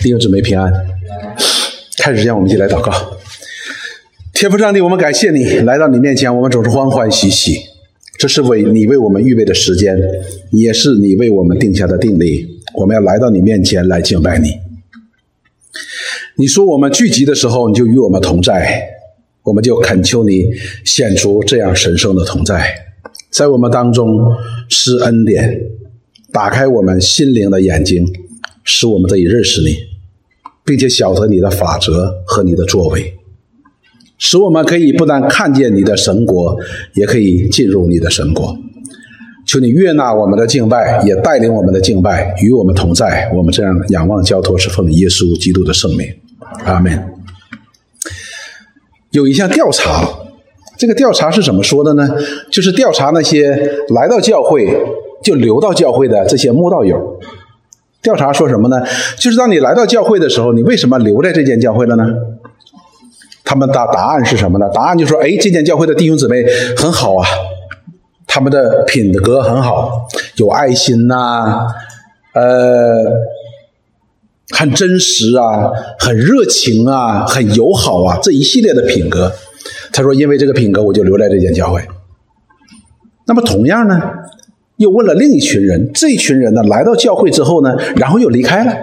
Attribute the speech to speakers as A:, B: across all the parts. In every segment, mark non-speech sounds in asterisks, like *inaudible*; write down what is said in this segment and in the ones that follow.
A: 弟兄姊妹平安。开始前，我们一起来祷告。天父上帝，我们感谢你来到你面前，我们总是欢欢喜喜。这是为你为我们预备的时间，也是你为我们定下的定力。我们要来到你面前来敬拜你。你说我们聚集的时候，你就与我们同在，我们就恳求你显出这样神圣的同在，在我们当中施恩典，打开我们心灵的眼睛，使我们得以认识你。并且晓得你的法则和你的作为，使我们可以不但看见你的神国，也可以进入你的神国。求你悦纳我们的敬拜，也带领我们的敬拜与我们同在。我们这样仰望交托，是奉耶稣基督的圣名。阿门。有一项调查，这个调查是怎么说的呢？就是调查那些来到教会就留到教会的这些慕道友。调查说什么呢？就是当你来到教会的时候，你为什么留在这间教会了呢？他们的答案是什么呢？答案就说：哎，这间教会的弟兄姊妹很好啊，他们的品格很好，有爱心呐，呃，很真实啊，很热情啊，很友好啊，这一系列的品格。他说：因为这个品格，我就留在这间教会。那么同样呢？又问了另一群人，这群人呢来到教会之后呢，然后又离开了。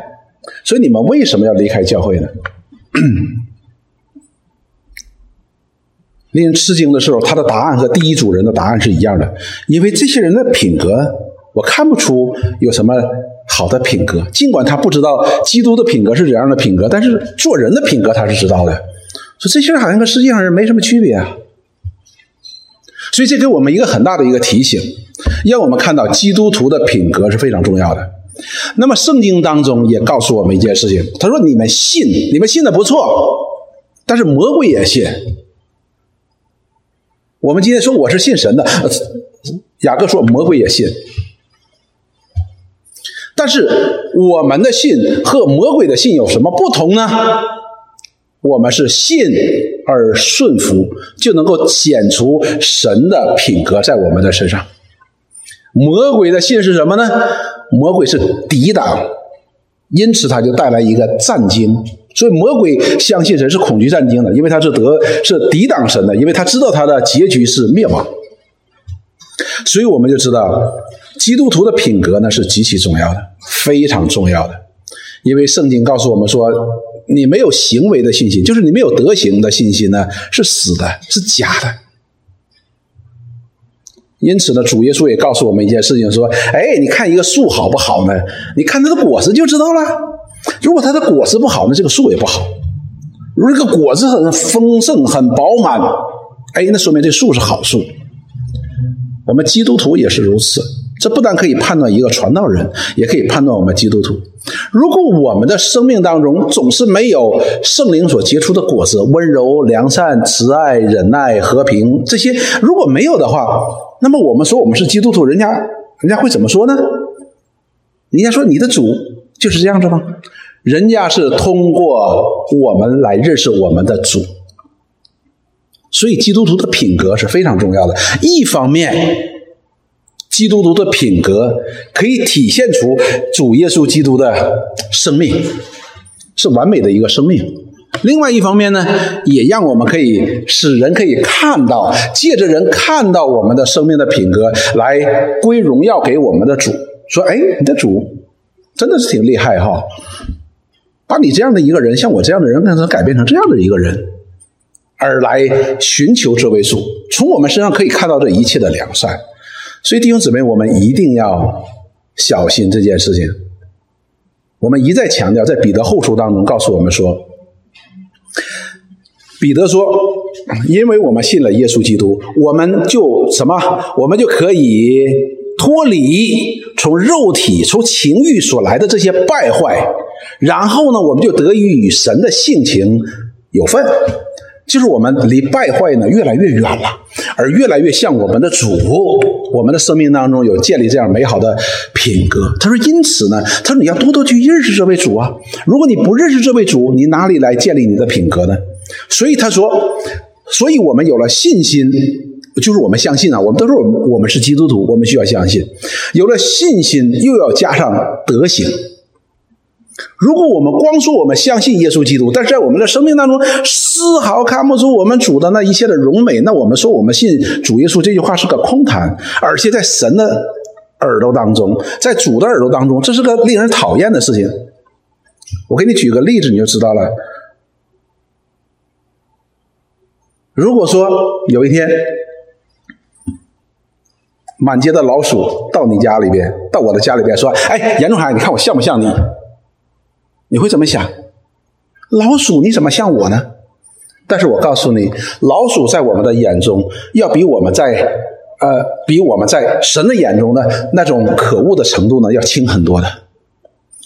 A: 所以你们为什么要离开教会呢？*clears throat* 令人吃惊的时候，他的答案和第一组人的答案是一样的，因为这些人的品格，我看不出有什么好的品格。尽管他不知道基督的品格是怎样的品格，但是做人的品格他是知道的。说这些人好像跟世界上人没什么区别啊。所以这给我们一个很大的一个提醒。让我们看到基督徒的品格是非常重要的。那么圣经当中也告诉我们一件事情，他说：“你们信，你们信的不错，但是魔鬼也信。”我们今天说我是信神的，雅各说魔鬼也信。但是我们的信和魔鬼的信有什么不同呢？我们是信而顺服，就能够显出神的品格在我们的身上。魔鬼的信是什么呢？魔鬼是抵挡，因此他就带来一个战惊。所以魔鬼相信神是恐惧战惊的，因为他是得是抵挡神的，因为他知道他的结局是灭亡。所以我们就知道，基督徒的品格呢是极其重要的，非常重要的。因为圣经告诉我们说，你没有行为的信心，就是你没有德行的信心呢，是死的，是假的。因此呢，主耶稣也告诉我们一件事情，说：“哎，你看一个树好不好呢？你看它的果实就知道了。如果它的果实不好，那这个树也不好。如果这个果子很丰盛、很饱满，哎，那说明这树是好树。我们基督徒也是如此。这不但可以判断一个传道人，也可以判断我们基督徒。如果我们的生命当中总是没有圣灵所结出的果子，温柔、良善、慈爱、忍耐、和平这些，如果没有的话，那么我们说我们是基督徒，人家人家会怎么说呢？人家说你的主就是这样子吗？人家是通过我们来认识我们的主，所以基督徒的品格是非常重要的。一方面，基督徒的品格可以体现出主耶稣基督的生命是完美的一个生命。另外一方面呢，也让我们可以使人可以看到，借着人看到我们的生命的品格，来归荣耀给我们的主。说：“哎，你的主真的是挺厉害哈，把你这样的一个人，像我这样的人，让他改变成这样的一个人，而来寻求这位主。从我们身上可以看到这一切的良善。所以弟兄姊妹，我们一定要小心这件事情。我们一再强调，在彼得后书当中告诉我们说。”彼得说：“因为我们信了耶稣基督，我们就什么？我们就可以脱离从肉体、从情欲所来的这些败坏，然后呢，我们就得以与神的性情有份。就是我们离败坏呢越来越远了，而越来越像我们的主。我们的生命当中有建立这样美好的品格。他说：因此呢，他说你要多多去认识这位主啊。如果你不认识这位主，你哪里来建立你的品格呢？”所以他说，所以我们有了信心，就是我们相信啊，我们都说我们我们是基督徒，我们需要相信。有了信心，又要加上德行。如果我们光说我们相信耶稣基督，但是在我们的生命当中丝毫看不出我们主的那一切的荣美，那我们说我们信主耶稣这句话是个空谈，而且在神的耳朵当中，在主的耳朵当中，这是个令人讨厌的事情。我给你举个例子，你就知道了。如果说有一天，满街的老鼠到你家里边，到我的家里边说：“哎，严仲海，你看我像不像你？”你会怎么想？老鼠你怎么像我呢？但是我告诉你，老鼠在我们的眼中，要比我们在呃，比我们在神的眼中的那种可恶的程度呢，要轻很多的。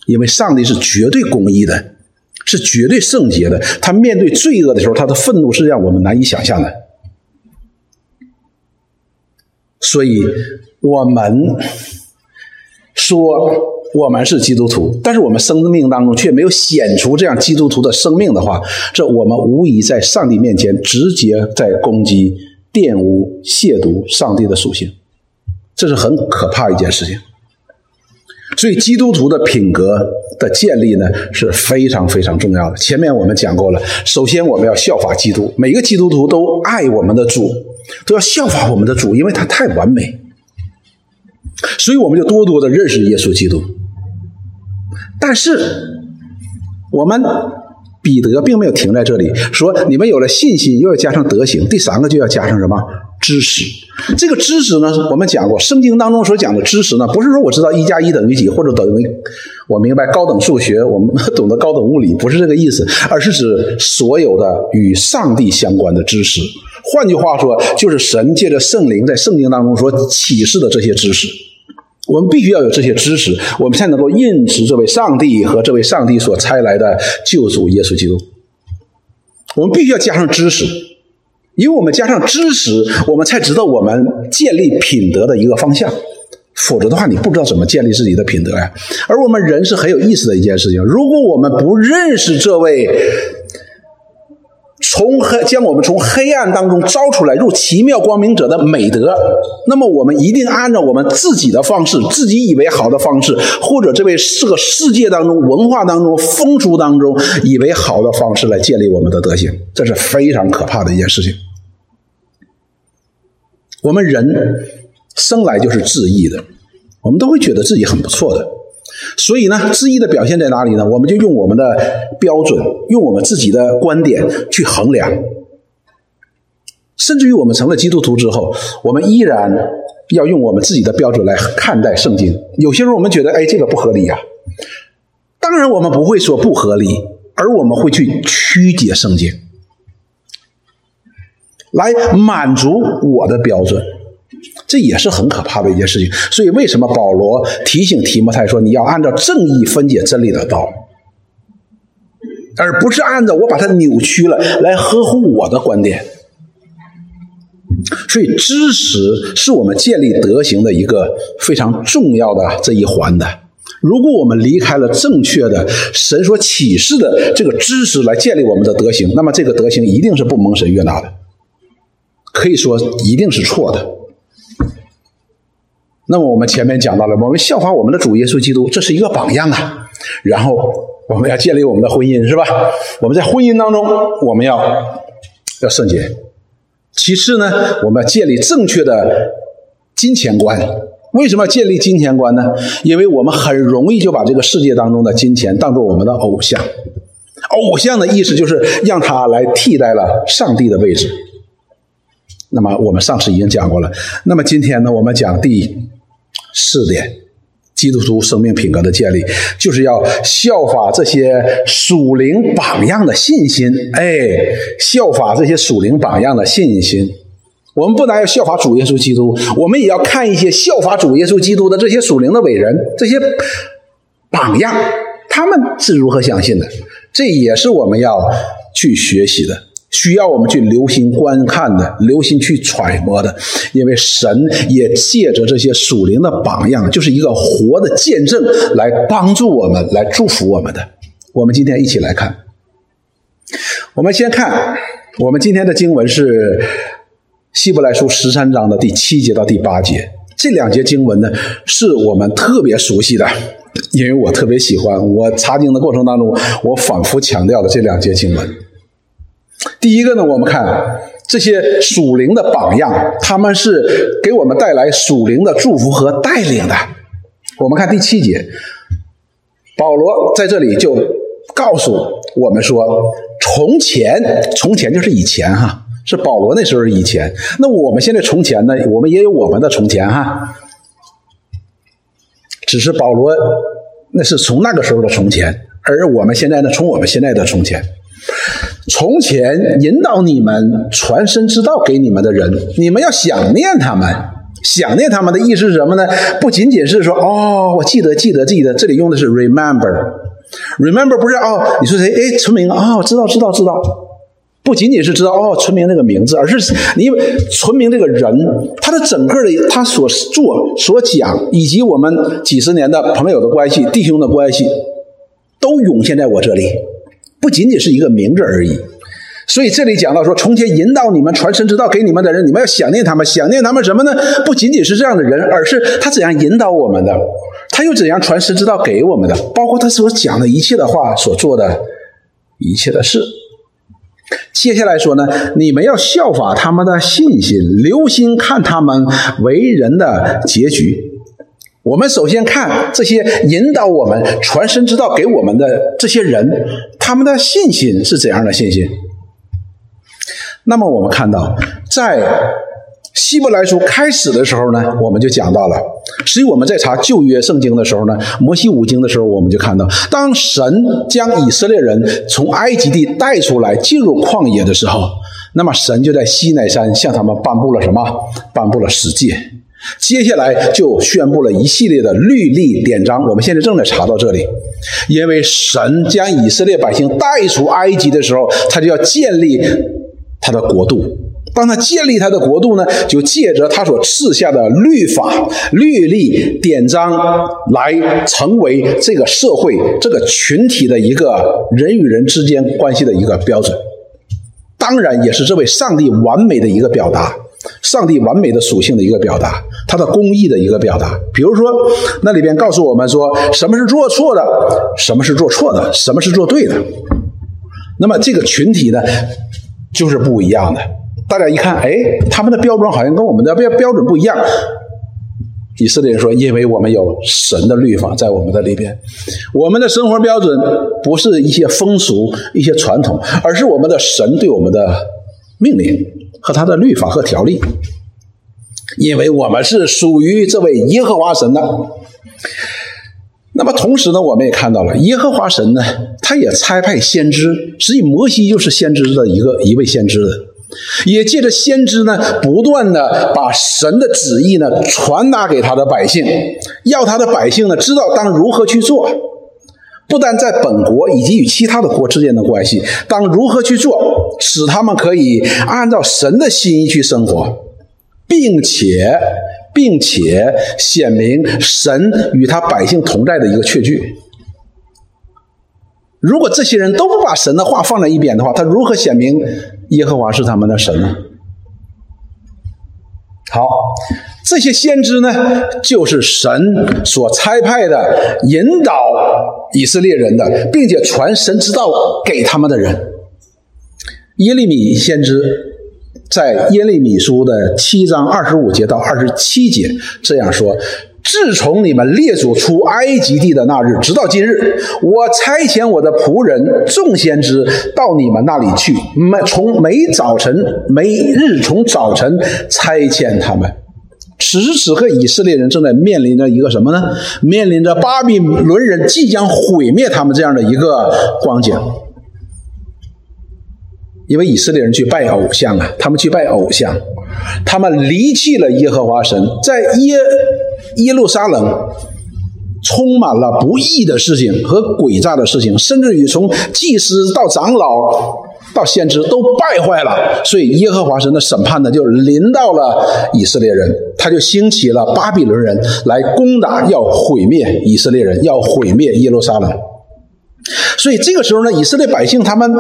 A: 因为上帝是绝对公义的，是绝对圣洁的。他面对罪恶的时候，他的愤怒是让我们难以想象的。所以，我们说我们是基督徒，但是我们生命当中却没有显出这样基督徒的生命的话，这我们无疑在上帝面前直接在攻击、玷污、亵渎上帝的属性，这是很可怕一件事情。所以，基督徒的品格的建立呢是非常非常重要的。前面我们讲过了，首先我们要效法基督，每个基督徒都爱我们的主，都要效法我们的主，因为他太完美。所以，我们就多多的认识耶稣基督。但是，我们彼得并没有停在这里，说你们有了信心，又要加上德行，第三个就要加上什么？知识，这个知识呢，我们讲过，圣经当中所讲的知识呢，不是说我知道一加一等于几，或者等于我明白高等数学，我们懂得高等物理，不是这个意思，而是指所有的与上帝相关的知识。换句话说，就是神借着圣灵在圣经当中所启示的这些知识。我们必须要有这些知识，我们才能够认识这位上帝和这位上帝所差来的救主耶稣基督。我们必须要加上知识。因为我们加上知识，我们才知道我们建立品德的一个方向。否则的话，你不知道怎么建立自己的品德呀。而我们人是很有意思的一件事情。如果我们不认识这位从黑将我们从黑暗当中招出来入奇妙光明者的美德，那么我们一定按照我们自己的方式，自己以为好的方式，或者这位这个世界当中文化当中风俗当中以为好的方式来建立我们的德行，这是非常可怕的一件事情。我们人生来就是自意的，我们都会觉得自己很不错的，所以呢，质疑的表现在哪里呢？我们就用我们的标准，用我们自己的观点去衡量，甚至于我们成了基督徒之后，我们依然要用我们自己的标准来看待圣经。有些时候我们觉得，哎，这个不合理呀。当然，我们不会说不合理，而我们会去曲解圣经。来满足我的标准，这也是很可怕的一件事情。所以，为什么保罗提醒提摩太说，你要按照正义分解真理的道，而不是按照我把它扭曲了来呵护我的观点？所以，知识是我们建立德行的一个非常重要的这一环的。如果我们离开了正确的神所启示的这个知识来建立我们的德行，那么这个德行一定是不蒙神悦纳的。可以说一定是错的。那么我们前面讲到了，我们效法我们的主耶稣基督，这是一个榜样啊。然后我们要建立我们的婚姻，是吧？我们在婚姻当中，我们要要圣洁。其次呢，我们要建立正确的金钱观。为什么要建立金钱观呢？因为我们很容易就把这个世界当中的金钱当做我们的偶像。偶像的意思就是让它来替代了上帝的位置。那么我们上次已经讲过了。那么今天呢，我们讲第四点，基督徒生命品格的建立，就是要效法这些属灵榜样的信心。哎，效法这些属灵榜样的信心。我们不但要效法主耶稣基督，我们也要看一些效法主耶稣基督的这些属灵的伟人，这些榜样，他们是如何相信的？这也是我们要去学习的。需要我们去留心观看的，留心去揣摩的，因为神也借着这些属灵的榜样，就是一个活的见证，来帮助我们，来祝福我们的。我们今天一起来看，我们先看，我们今天的经文是希伯来书十三章的第七节到第八节，这两节经文呢，是我们特别熟悉的，因为我特别喜欢。我查经的过程当中，我反复强调的这两节经文。第一个呢，我们看这些属灵的榜样，他们是给我们带来属灵的祝福和带领的。我们看第七节，保罗在这里就告诉我们说：“从前，从前就是以前哈。”是保罗那时候以前，那我们现在从前呢？我们也有我们的从前哈，只是保罗那是从那个时候的从前，而我们现在呢，从我们现在的从前，从前引导你们传神之道给你们的人，你们要想念他们，想念他们的意思是什么呢？不仅仅是说哦，我记得记得记得，这里用的是 remember，remember 不是哦，你说谁？哎，村民啊，知道知道知道。不仅仅是知道哦村民这个名字，而是你村民这个人，他的整个的他所做所讲，以及我们几十年的朋友的关系、弟兄的关系，都涌现在我这里。不仅仅是一个名字而已。所以这里讲到说，从前引导你们传神之道给你们的人，你们要想念他们，想念他们什么呢？不仅仅是这样的人，而是他怎样引导我们的，他又怎样传神之道给我们的，包括他所讲的一切的话，所做的一切的事。接下来说呢，你们要效法他们的信心，留心看他们为人的结局。我们首先看这些引导我们传神之道给我们的这些人，他们的信心是怎样的信心？那么我们看到，在。希伯来书开始的时候呢，我们就讲到了。实际我们在查旧约圣经的时候呢，摩西五经的时候，我们就看到，当神将以色列人从埃及地带出来进入旷野的时候，那么神就在西奈山向他们颁布了什么？颁布了十诫。接下来就宣布了一系列的律例典章。我们现在正在查到这里，因为神将以色列百姓带出埃及的时候，他就要建立他的国度。当他建立他的国度呢，就借着他所赐下的律法、律例、典章来成为这个社会、这个群体的一个人与人之间关系的一个标准。当然，也是这位上帝完美的一个表达，上帝完美的属性的一个表达，他的公义的一个表达。比如说，那里边告诉我们说，什么是做错的，什么是做错的，什么是做对的。那么这个群体呢，就是不一样的。大家一看，哎，他们的标准好像跟我们的标标准不一样。以色列人说：“因为我们有神的律法在我们的里边，我们的生活标准不是一些风俗、一些传统，而是我们的神对我们的命令和他的律法和条例。因为我们是属于这位耶和华神的。那么同时呢，我们也看到了耶和华神呢，他也差派先知，实际摩西就是先知的一个一位先知的。”也借着先知呢，不断的把神的旨意呢传达给他的百姓，要他的百姓呢知道当如何去做，不但在本国以及与其他的国之间的关系，当如何去做，使他们可以按照神的心意去生活，并且并且显明神与他百姓同在的一个确据。如果这些人都不把神的话放在一边的话，他如何显明耶和华是他们的神呢？好，这些先知呢，就是神所差派的引导以色列人的，并且传神之道给他们的人。耶利米先知在耶利米书的七章二十五节到二十七节这样说。自从你们列祖出埃及地的那日，直到今日，我差遣我的仆人众先知到你们那里去，每从每早晨每日从早晨差遣他们。此时此刻，以色列人正在面临着一个什么呢？面临着巴比伦人即将毁灭他们这样的一个光景。因为以色列人去拜偶像啊，他们去拜偶像，他们离弃了耶和华神，在耶。耶路撒冷充满了不义的事情和诡诈的事情，甚至于从祭司到长老到先知都败坏了，所以耶和华神的审判呢就临到了以色列人，他就兴起了巴比伦人来攻打，要毁灭以色列人，要毁灭耶路撒冷。所以这个时候呢，以色列百姓他们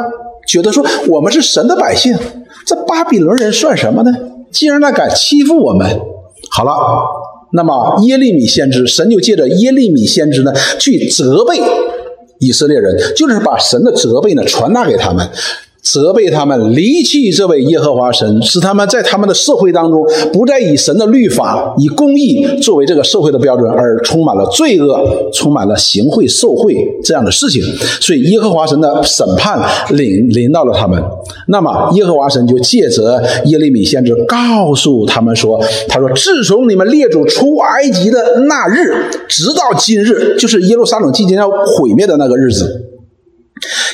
A: 觉得说，我们是神的百姓，这巴比伦人算什么呢？竟然他敢欺负我们，好了，那么耶利米先知，神就借着耶利米先知呢，去责备以色列人，就是把神的责备呢传达给他们。责备他们离弃这位耶和华神，使他们在他们的社会当中不再以神的律法、以公义作为这个社会的标准，而充满了罪恶、充满了行贿受贿这样的事情。所以耶和华神的审判临临到了他们。那么耶和华神就借着耶利米先知告诉他们说：“他说，自从你们列祖出埃及的那日，直到今日，就是耶路撒冷即将要毁灭的那个日子。”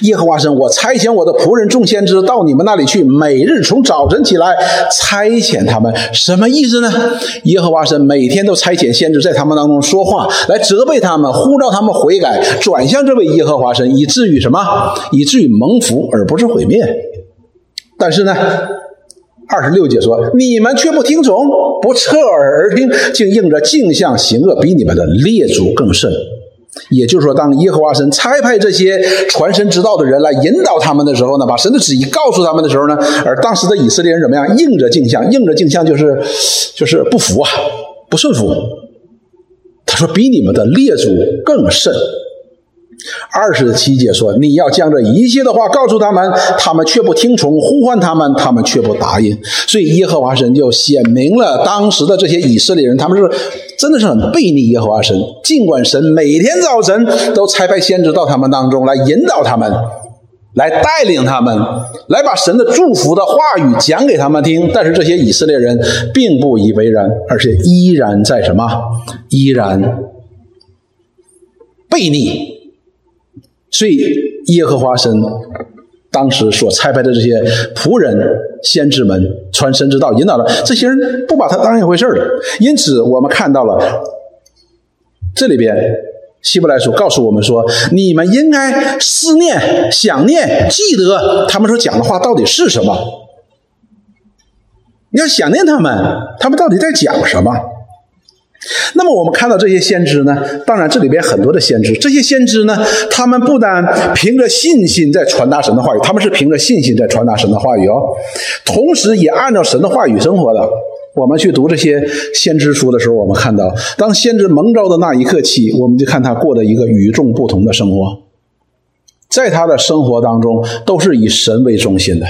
A: 耶和华神，我差遣我的仆人众先知到你们那里去，每日从早晨起来差遣他们，什么意思呢？耶和华神每天都差遣先知在他们当中说话，来责备他们，呼召他们悔改，转向这位耶和华神，以至于什么？以至于蒙福，而不是毁灭。但是呢，二十六节说，你们却不听从，不侧耳而听，竟应着镜像行恶，比你们的列祖更甚。也就是说，当耶和华神差派这些传神之道的人来引导他们的时候呢，把神的旨意告诉他们的时候呢，而当时的以色列人怎么样？应着镜像，应着镜像就是就是不服啊，不顺服。他说：“比你们的列祖更甚。”二十七节说：“你要将这一切的话告诉他们，他们却不听从；呼唤他们，他们却不答应。所以耶和华神就显明了当时的这些以色列人，他们是真的是很背逆耶和华神。尽管神每天早晨都差派先知到他们当中来引导他们，来带领他们，来把神的祝福的话语讲给他们听，但是这些以色列人并不以为然，而且依然在什么？依然背逆。”所以，耶和华神当时所差派的这些仆人、先知们传神之道，引导的这些人不把他当一回事儿因此，我们看到了这里边希伯来书告诉我们说：你们应该思念、想念、记得他们所讲的话到底是什么。你要想念他们，他们到底在讲什么？那么我们看到这些先知呢？当然，这里边很多的先知，这些先知呢，他们不单凭着信心在传达神的话语，他们是凭着信心在传达神的话语哦，同时也按照神的话语生活的。我们去读这些先知书的时候，我们看到，当先知蒙召的那一刻起，我们就看他过的一个与众不同的生活，在他的生活当中，都是以神为中心的。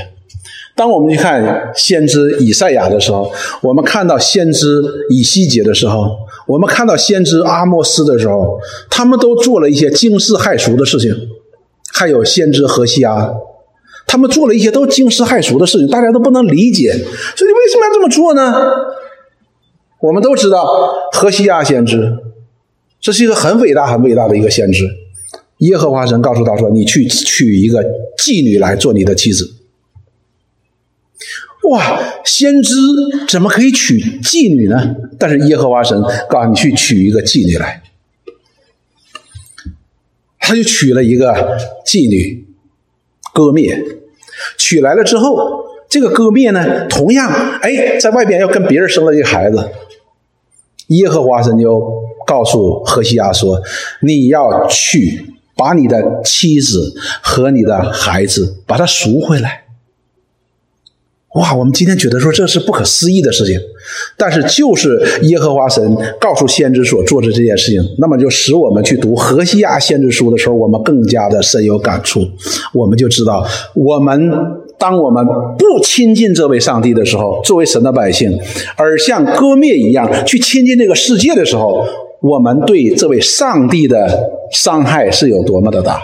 A: 当我们去看先知以赛亚的时候，我们看到先知以西结的时候，我们看到先知阿莫斯的时候，他们都做了一些惊世骇俗的事情。还有先知何西阿，他们做了一些都惊世骇俗的事情，大家都不能理解。所以你为什么要这么做呢？我们都知道何西阿先知，这是一个很伟大、很伟大的一个先知。耶和华神告诉他说：“你去娶一个妓女来做你的妻子。”哇，先知怎么可以娶妓女呢？但是耶和华神告诉你去娶一个妓女来，他就娶了一个妓女割灭，娶来了之后，这个割灭呢，同样哎，在外边要跟别人生了一个孩子，耶和华神就告诉何西阿说：“你要去把你的妻子和你的孩子把他赎回来。”哇，我们今天觉得说这是不可思议的事情，但是就是耶和华神告诉先知所做的这件事情，那么就使我们去读何西亚先知书的时候，我们更加的深有感触。我们就知道，我们当我们不亲近这位上帝的时候，作为神的百姓，而像割灭一样去亲近这个世界的时候，我们对这位上帝的伤害是有多么的大。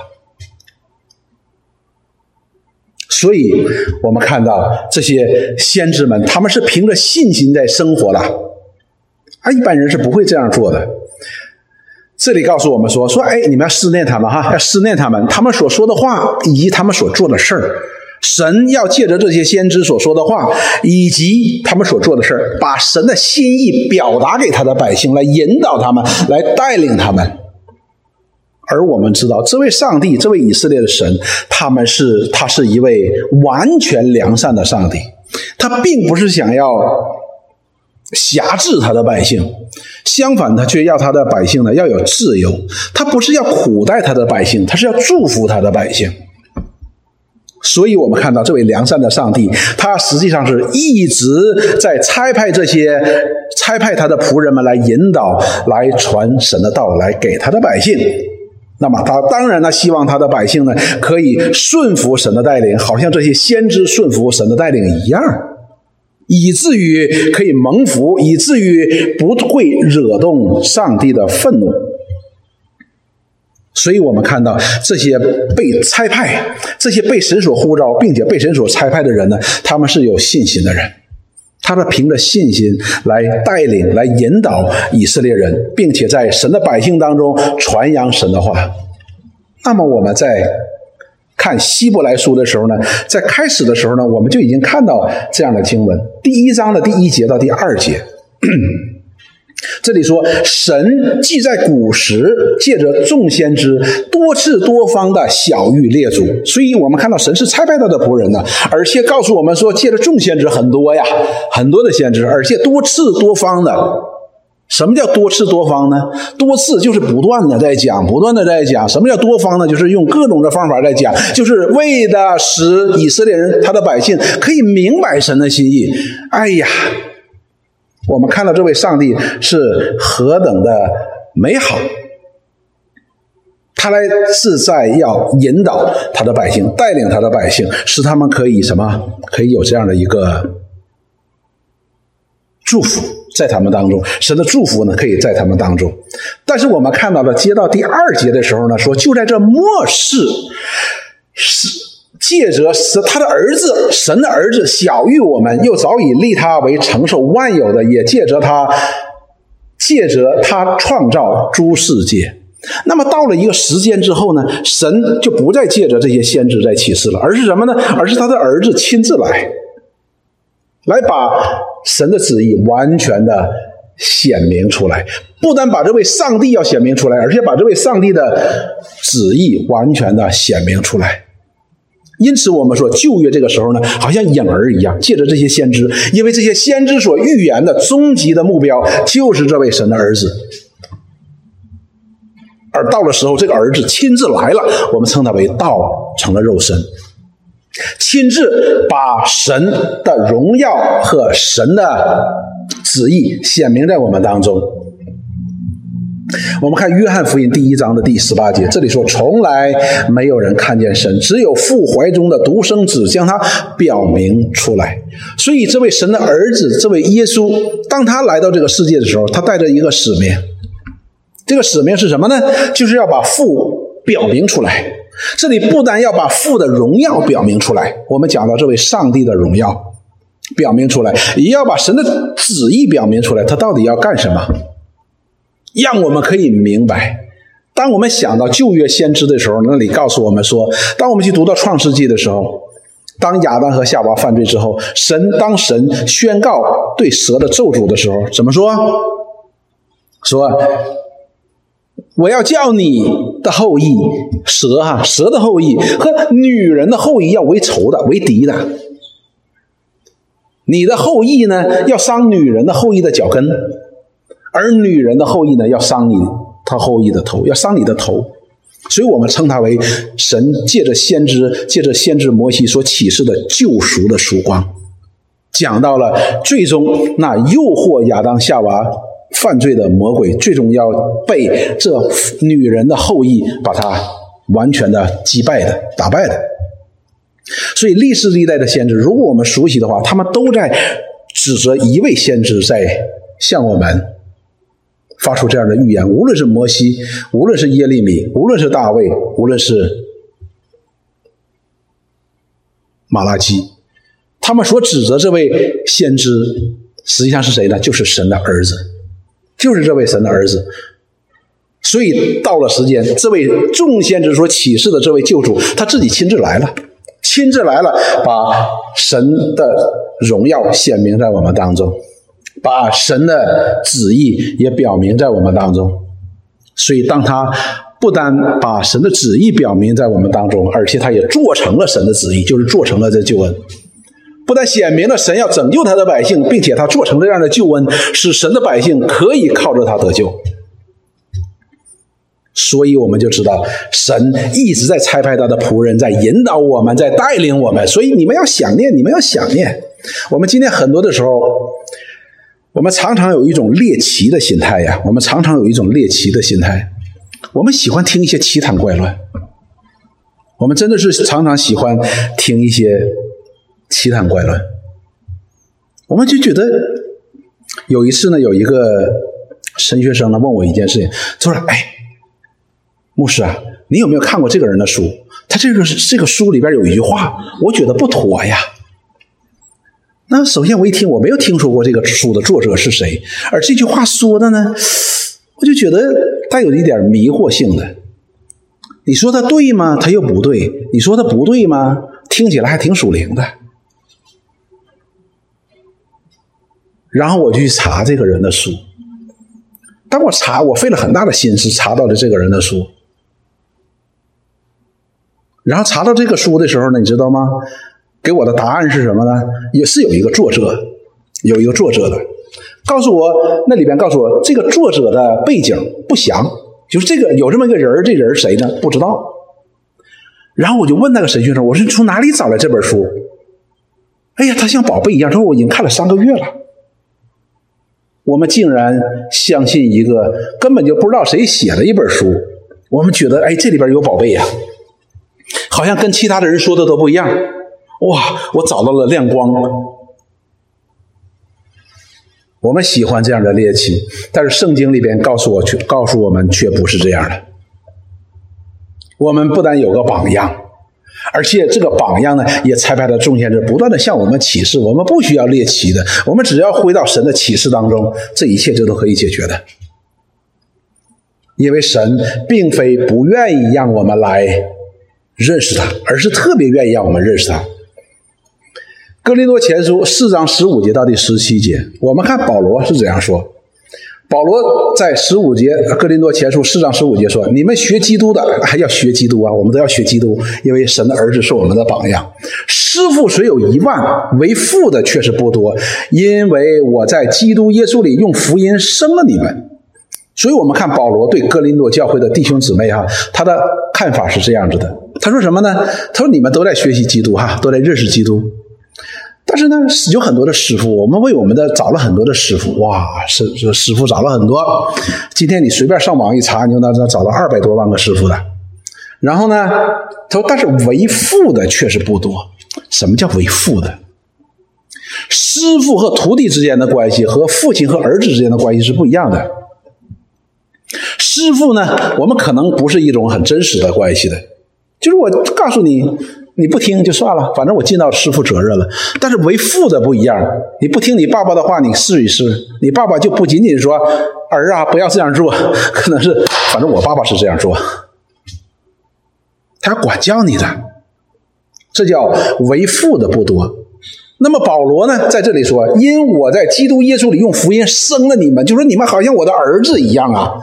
A: 所以，我们看到这些先知们，他们是凭着信心在生活的，啊，一般人是不会这样做的。这里告诉我们说，说，哎，你们要思念他们哈，要思念他们，他们所说的话以及他们所做的事儿，神要借着这些先知所说的话以及他们所做的事儿，把神的心意表达给他的百姓，来引导他们，来带领他们。而我们知道，这位上帝，这位以色列的神，他们是他是一位完全良善的上帝，他并不是想要辖制他的百姓，相反，他却要他的百姓呢要有自由，他不是要苦待他的百姓，他是要祝福他的百姓。所以我们看到这位良善的上帝，他实际上是一直在差派这些差派他的仆人们来引导、来传神的道，来给他的百姓。那么他当然呢，希望他的百姓呢可以顺服神的带领，好像这些先知顺服神的带领一样，以至于可以蒙福，以至于不会惹动上帝的愤怒。所以我们看到这些被差派、这些被神所呼召并且被神所差派的人呢，他们是有信心的人，他是凭着信心来带领、来引导以色列人，并且在神的百姓当中传扬神的话。那么我们在看希伯来书的时候呢，在开始的时候呢，我们就已经看到这样的经文，第一章的第一节到第二节。这里说，神既在古时借着众先知多次多方的小谕列祖，所以我们看到神是差派他的仆人呢，而且告诉我们说，借着众先知很多呀，很多的先知，而且多次多方的。什么叫多次多方呢？多次就是不断的在讲，不断的在讲。什么叫多方呢？就是用各种的方法在讲，就是为的使以色列人他的百姓可以明白神的心意。哎呀！我们看到这位上帝是何等的美好，他来是在要引导他的百姓，带领他的百姓，使他们可以什么？可以有这样的一个祝福在他们当中。神的祝福呢，可以在他们当中。但是我们看到了，接到第二节的时候呢，说就在这末世是。借着是他的儿子，神的儿子，小于我们，又早已立他为承受万有的，也借着他，借着他创造诸世界。那么到了一个时间之后呢，神就不再借着这些先知在启示了，而是什么呢？而是他的儿子亲自来，来把神的旨意完全的显明出来。不但把这位上帝要显明出来，而且把这位上帝的旨意完全的显明出来。因此，我们说旧约这个时候呢，好像影儿一样，借着这些先知，因为这些先知所预言的终极的目标就是这位神的儿子。而到了时候，这个儿子亲自来了，我们称他为道成了肉身，亲自把神的荣耀和神的旨意显明在我们当中。我们看约翰福音第一章的第十八节，这里说：“从来没有人看见神，只有父怀中的独生子将他表明出来。”所以，这位神的儿子，这位耶稣，当他来到这个世界的时候，他带着一个使命。这个使命是什么呢？就是要把父表明出来。这里不单要把父的荣耀表明出来，我们讲到这位上帝的荣耀表明出来，也要把神的旨意表明出来。他到底要干什么？让我们可以明白，当我们想到旧约先知的时候，那里告诉我们说，当我们去读到创世纪的时候，当亚当和夏娃犯罪之后，神当神宣告对蛇的咒诅的时候，怎么说？说我要叫你的后裔蛇哈，蛇的后裔和女人的后裔要为仇的，为敌的。你的后裔呢，要伤女人的后裔的脚跟。而女人的后裔呢，要伤你他后裔的头，要伤你的头，所以我们称它为神借着先知，借着先知摩西所启示的救赎的曙光，讲到了最终那诱惑亚当夏娃犯罪的魔鬼，最终要被这女人的后裔把他完全的击败的、打败的。所以历史历代的先知，如果我们熟悉的话，他们都在指责一位先知在向我们。发出这样的预言，无论是摩西，无论是耶利米，无论是大卫，无论是马拉基，他们所指责这位先知，实际上是谁呢？就是神的儿子，就是这位神的儿子。所以到了时间，这位众先知所启示的这位救主，他自己亲自来了，亲自来了，把神的荣耀显明在我们当中。把神的旨意也表明在我们当中，所以当他不单把神的旨意表明在我们当中，而且他也做成了神的旨意，就是做成了这救恩。不但显明了神要拯救他的百姓，并且他做成这样的救恩，使神的百姓可以靠着他得救。所以我们就知道，神一直在差派他的仆人，在引导我们，在带领我们。所以你们要想念，你们要想念。我们今天很多的时候，我们常常有一种猎奇的心态呀。我们常常有一种猎奇的心态，我们喜欢听一些奇谈怪论。我们真的是常常喜欢听一些奇谈怪论。我们就觉得有一次呢，有一个神学生呢问我一件事情，他说：“哎。”牧师啊，你有没有看过这个人的书？他这个这个书里边有一句话，我觉得不妥呀。那首先我一听，我没有听说过这个书的作者是谁，而这句话说的呢，我就觉得带有一点迷惑性的。你说他对吗？他又不对。你说他不对吗？听起来还挺属灵的。然后我就去查这个人的书。当我查，我费了很大的心思查到了这个人的书。然后查到这个书的时候呢，你知道吗？给我的答案是什么呢？也是有一个作者，有一个作者的，告诉我那里边告诉我这个作者的背景不详，就是这个有这么一个人这人谁呢？不知道。然后我就问那个神学生，我说你从哪里找来这本书？哎呀，他像宝贝一样，他说我已经看了三个月了。我们竟然相信一个根本就不知道谁写的一本书，我们觉得哎，这里边有宝贝呀。好像跟其他的人说的都不一样，哇！我找到了亮光了。我们喜欢这样的猎奇，但是圣经里边告诉我，却告诉我们却不是这样的。我们不但有个榜样，而且这个榜样呢，也拆派了众先知不断的向我们启示。我们不需要猎奇的，我们只要回到神的启示当中，这一切就都可以解决的。因为神并非不愿意让我们来。认识他，而是特别愿意让我们认识他。哥林多前书四章十五节到第十七节，我们看保罗是怎样说。保罗在十五节，哥林多前书四章十五节说：“你们学基督的还要学基督啊，我们都要学基督，因为神的儿子是我们的榜样。师傅虽有一万，为父的却是不多，因为我在基督耶稣里用福音生了你们。”所以，我们看保罗对哥林多教会的弟兄姊妹哈，他的看法是这样子的。他说什么呢？他说：“你们都在学习基督哈，都在认识基督。但是呢，有很多的师傅，我们为我们的找了很多的师傅。哇，师师师傅找了很多。今天你随便上网一查，你就能找到二百多万个师傅的。然后呢，他说，但是为父的确实不多。什么叫为父的？师傅和徒弟之间的关系和父亲和儿子之间的关系是不一样的。”师傅呢？我们可能不是一种很真实的关系的，就是我告诉你，你不听就算了，反正我尽到师傅责任了。但是为父的不一样，你不听你爸爸的话，你试一试，你爸爸就不仅仅说儿啊，不要这样做，*laughs* 可能是反正我爸爸是这样做，他管教你的，这叫为父的不多。那么保罗呢，在这里说，因我在基督耶稣里用福音生了你们，就说你们好像我的儿子一样啊。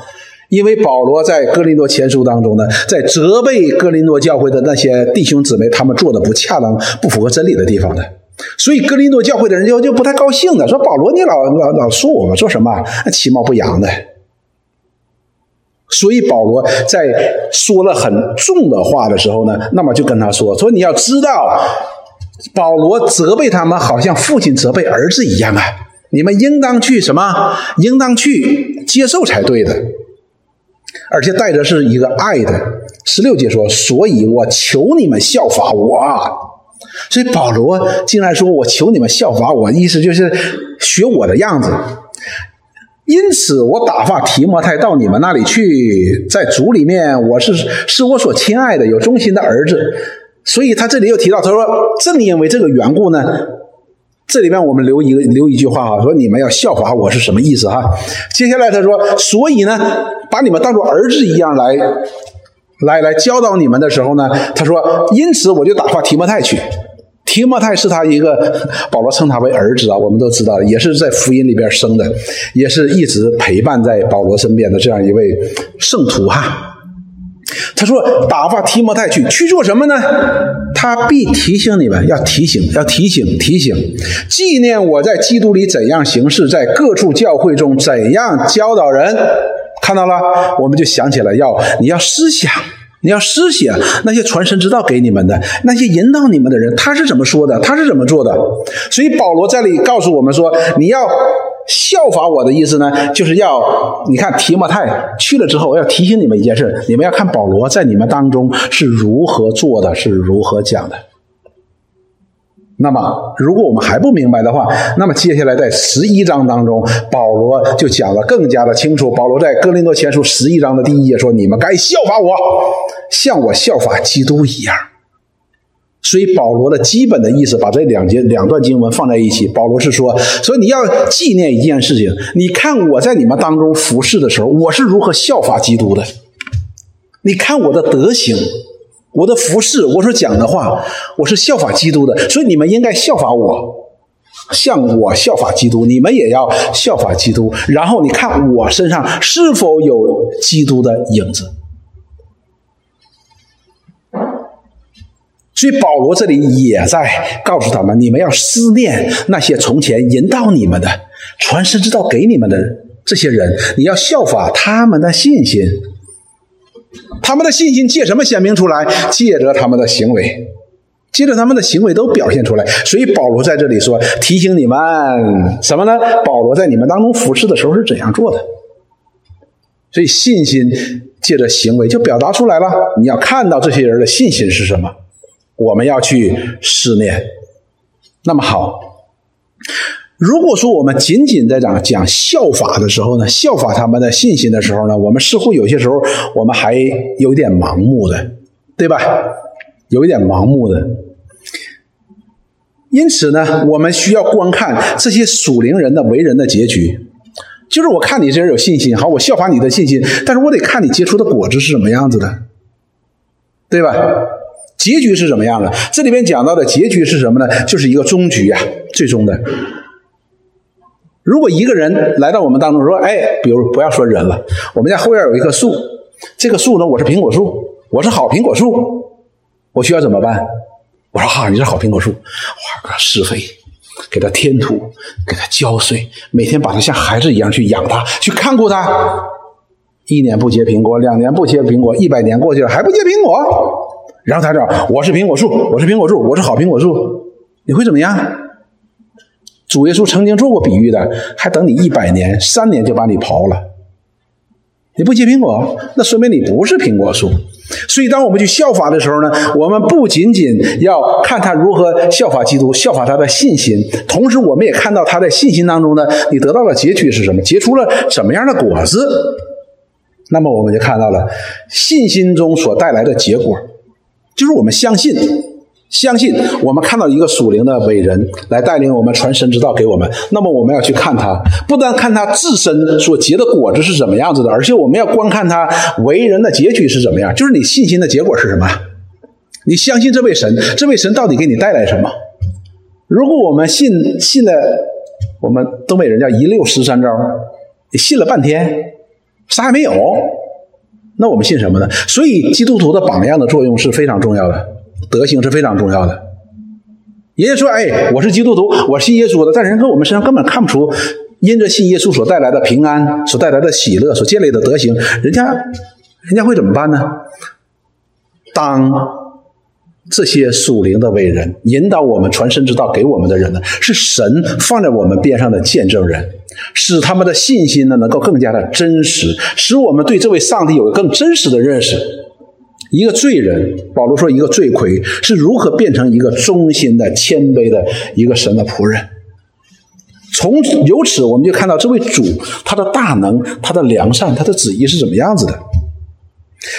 A: 因为保罗在哥林多前书当中呢，在责备哥林多教会的那些弟兄姊妹，他们做的不恰当、不符合真理的地方的，所以哥林多教会的人就就不太高兴的，说保罗你老老老说我们做什么，其貌不扬的。所以保罗在说了很重的话的时候呢，那么就跟他说说你要知道，保罗责备他们，好像父亲责备儿子一样啊，你们应当去什么？应当去接受才对的。而且带着是一个爱的，十六节说，所以我求你们效法我。所以保罗竟然说我求你们效法我，意思就是学我的样子。因此我打发提摩太到你们那里去，在主里面我是 *laughs* 是我所亲爱的有忠心的儿子。所以他这里又提到，他说正因为这个缘故呢。这里面我们留一个留一句话哈，说你们要效法我是什么意思哈？接下来他说，所以呢，把你们当做儿子一样来，来来教导你们的时候呢，他说，因此我就打发提摩太去。提摩太是他一个，保罗称他为儿子啊，我们都知道，也是在福音里边生的，也是一直陪伴在保罗身边的这样一位圣徒哈。他说：“打发提摩太去，去做什么呢？他必提醒你们，要提醒，要提醒，提醒，纪念我在基督里怎样行事，在各处教会中怎样教导人。看到了，我们就想起了要你要思想，你要思想那些传神之道给你们的那些引导你们的人，他是怎么说的，他是怎么做的。所以保罗在里告诉我们说，你要效法我的意思呢，就是要你看提摩太去了之后，我要提醒你们一件事，你们要看保罗在你们当中是如何做的，是如何讲的。那么，如果我们还不明白的话，那么接下来在十一章当中，保罗就讲的更加的清楚。保罗在哥林多前书十一章的第一页说：“你们该效法我，像我效法基督一样。”所以保罗的基本的意思，把这两节两段经文放在一起，保罗是说：“所以你要纪念一件事情，你看我在你们当中服侍的时候，我是如何效法基督的？你看我的德行。”我的服饰，我所讲的话，我是效法基督的，所以你们应该效法我，像我效法基督，你们也要效法基督。然后你看我身上是否有基督的影子。所以保罗这里也在告诉他们：你们要思念那些从前引导你们的、传神之道给你们的这些人，你要效法他们的信心。他们的信心借什么显明出来？借着他们的行为，借着他们的行为都表现出来。所以保罗在这里说，提醒你们什么呢？保罗在你们当中服侍的时候是怎样做的？所以信心借着行为就表达出来了。你要看到这些人的信心是什么，我们要去思念。那么好。如果说我们仅仅在讲讲效法的时候呢，效法他们的信心的时候呢，我们似乎有些时候我们还有点盲目的，对吧？有一点盲目的。因此呢，我们需要观看这些属灵人的为人的结局。就是我看你这人有信心，好，我效法你的信心，但是我得看你结出的果子是什么样子的，对吧？结局是怎么样的？这里边讲到的结局是什么呢？就是一个终局呀，最终的。如果一个人来到我们当中说：“哎，比如不要说人了，我们家后院有一棵树，这棵树呢，我是苹果树，我是好苹果树，我需要怎么办？”我说：“哈，你是好苹果树，哇，给它施肥，给它添土，给它浇水，每天把它像孩子一样去养它，去看顾它。一年不结苹果，两年不结苹果，一百年过去了还不结苹果，然后他说：我是苹果树，我是苹果树，我是好苹果树，你会怎么样？”主耶稣曾经做过比喻的，还等你一百年、三年就把你刨了。你不结苹果，那说明你不是苹果树。所以，当我们去效法的时候呢，我们不仅仅要看他如何效法基督、效法他的信心，同时我们也看到他在信心当中呢，你得到的结局是什么？结出了什么样的果子？那么，我们就看到了信心中所带来的结果，就是我们相信。相信我们看到一个属灵的伟人来带领我们传神之道给我们，那么我们要去看他，不但看他自身所结的果子是怎么样子的，而且我们要观看他为人的结局是怎么样，就是你信心的结果是什么？你相信这位神，这位神到底给你带来什么？如果我们信信了，我们东北人叫一六十三招，你信了半天，啥也没有，那我们信什么呢？所以基督徒的榜样的作用是非常重要的。德行是非常重要的。爷爷说：“哎，我是基督徒，我信耶稣的。”但人跟我们身上根本看不出，因着信耶稣所带来的平安、所带来的喜乐、所建立的德行，人家，人家会怎么办呢？当这些属灵的伟人引导我们传神之道给我们的人呢，是神放在我们边上的见证人，使他们的信心呢能够更加的真实，使我们对这位上帝有更真实的认识。一个罪人，保罗说，一个罪魁是如何变成一个忠心的、谦卑的一个神的仆人。从由此，我们就看到这位主他的大能、他的良善、他的旨意是怎么样子的。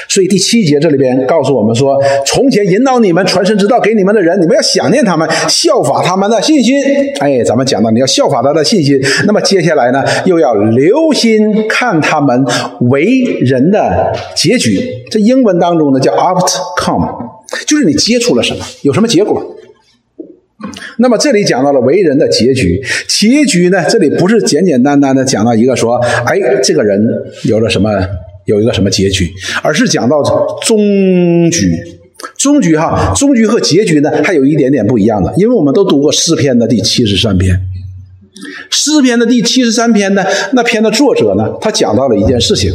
A: 所以第七节这里边告诉我们说：从前引导你们传神之道给你们的人，你们要想念他们，效法他们的信心。哎，咱们讲到你要效法他的信心，那么接下来呢，又要留心看他们为人的结局。这英文当中呢叫 outcome，就是你接触了什么，有什么结果。那么这里讲到了为人的结局，结局呢，这里不是简简单单的讲到一个说，哎，这个人有了什么。有一个什么结局，而是讲到终局，终局哈，终局和结局呢，还有一点点不一样的，因为我们都读过诗篇的第七十三篇，诗篇的第七十三篇呢，那篇的作者呢，他讲到了一件事情。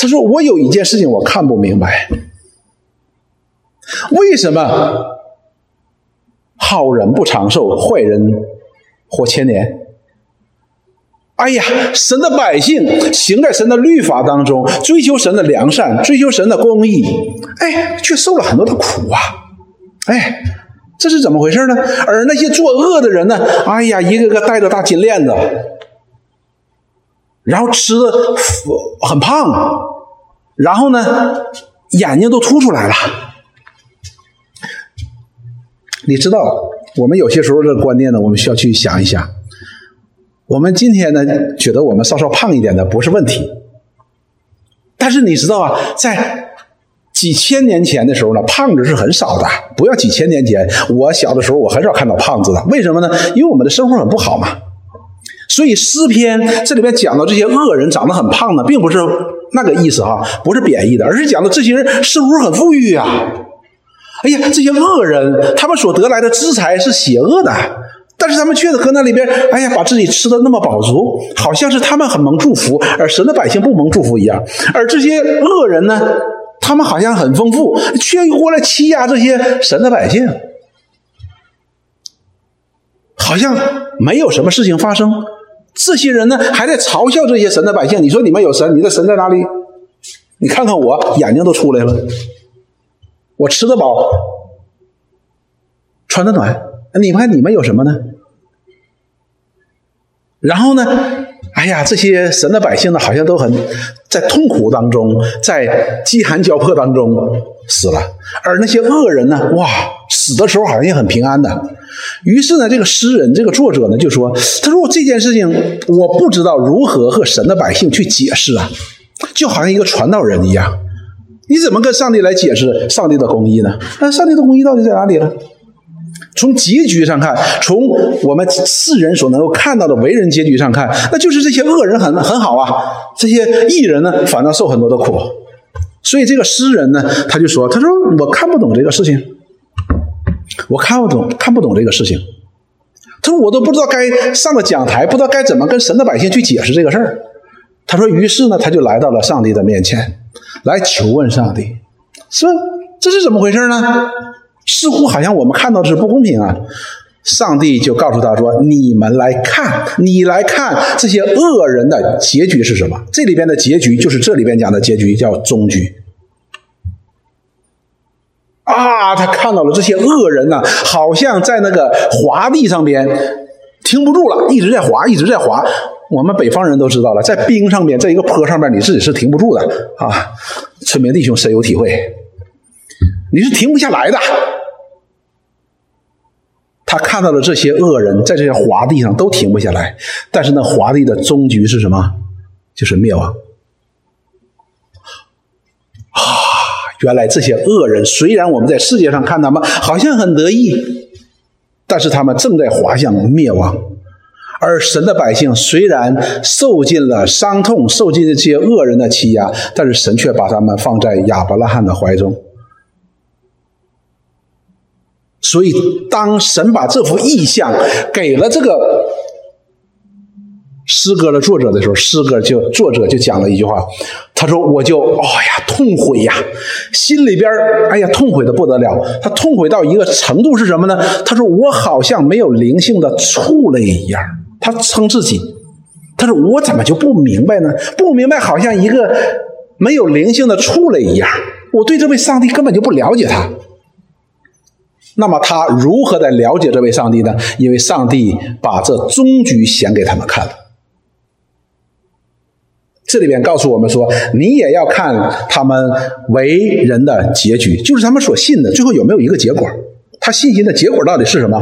A: 他说：“我有一件事情我看不明白，为什么好人不长寿，坏人活千年？哎呀，神的百姓行在神的律法当中，追求神的良善，追求神的公义，哎，却受了很多的苦啊！哎，这是怎么回事呢？而那些作恶的人呢？哎呀，一个个戴着大金链子。”然后吃的很胖，然后呢，眼睛都凸出来了。你知道，我们有些时候这个观念呢，我们需要去想一想。我们今天呢，觉得我们稍稍胖一点的不是问题，但是你知道啊，在几千年前的时候呢，胖子是很少的。不要几千年前，我小的时候我很少看到胖子的。为什么呢？因为我们的生活很不好嘛。所以诗篇这里边讲到这些恶人长得很胖呢，并不是那个意思哈，不是贬义的，而是讲的这些人生活很富裕啊。哎呀，这些恶人他们所得来的资财是邪恶的，但是他们却搁那里边，哎呀，把自己吃的那么饱足，好像是他们很蒙祝福，而神的百姓不蒙祝福一样。而这些恶人呢，他们好像很丰富，却又过来欺压这些神的百姓，好像没有什么事情发生。这些人呢，还在嘲笑这些神的百姓。你说你们有神，你的神在哪里？你看看我，眼睛都出来了。我吃得饱，穿得暖。你看你们有什么呢？然后呢？哎呀，这些神的百姓呢，好像都很在痛苦当中，在饥寒交迫当中死了。而那些恶人呢？哇，死的时候好像也很平安的。于是呢，这个诗人，这个作者呢，就说：“他说我这件事情，我不知道如何和神的百姓去解释啊，就好像一个传道人一样，你怎么跟上帝来解释上帝的公义呢？那上帝的公义到底在哪里呢？从结局上看，从我们世人所能够看到的为人结局上看，那就是这些恶人很很好啊，这些艺人呢，反倒受很多的苦。所以这个诗人呢，他就说：他说我看不懂这个事情。”我看不懂，看不懂这个事情。他说：“我都不知道该上了讲台，不知道该怎么跟神的百姓去解释这个事儿。”他说：“于是呢，他就来到了上帝的面前，来求问上帝，说这是怎么回事呢？似乎好像我们看到的是不公平啊。”上帝就告诉他说：“你们来看，你来看这些恶人的结局是什么？这里边的结局就是这里边讲的结局，叫终局。”啊，他看到了这些恶人呢，好像在那个滑地上边停不住了，一直在滑，一直在滑。我们北方人都知道了，在冰上边，在一个坡上边，你自己是停不住的啊。村民弟兄深有体会，你是停不下来的。他看到了这些恶人在这些滑地上都停不下来，但是那滑地的终局是什么？就是灭亡。啊原来这些恶人，虽然我们在世界上看他们好像很得意，但是他们正在滑向灭亡。而神的百姓虽然受尽了伤痛，受尽了这些恶人的欺压，但是神却把他们放在亚伯拉罕的怀中。所以，当神把这幅意象给了这个。诗歌的作者的时候，诗歌就作者就讲了一句话，他说：“我就哎呀痛悔呀，心里边哎呀痛悔的不得了。他痛悔到一个程度是什么呢？他说我好像没有灵性的畜类一样。他称自己，他说我怎么就不明白呢？不明白，好像一个没有灵性的畜类一样。我对这位上帝根本就不了解他。那么他如何的了解这位上帝呢？因为上帝把这终局显给他们看了。”这里边告诉我们说，你也要看他们为人的结局，就是他们所信的，最后有没有一个结果？他信心的结果到底是什么？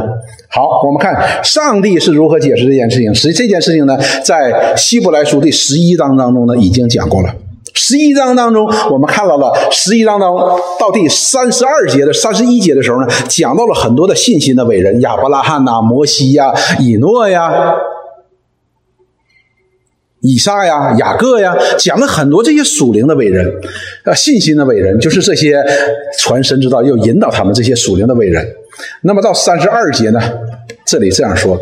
A: 好，我们看上帝是如何解释这件事情。实际这件事情呢，在希伯来书第十一章当中呢，已经讲过了。十一章当中，我们看到了十一章当到第三十二节的三十一节的时候呢，讲到了很多的信心的伟人，亚伯拉罕呐、摩西呀、以诺呀。以撒呀，雅各呀，讲了很多这些属灵的伟人，啊，信心的伟人，就是这些传神之道又引导他们这些属灵的伟人。那么到三十二节呢，这里这样说，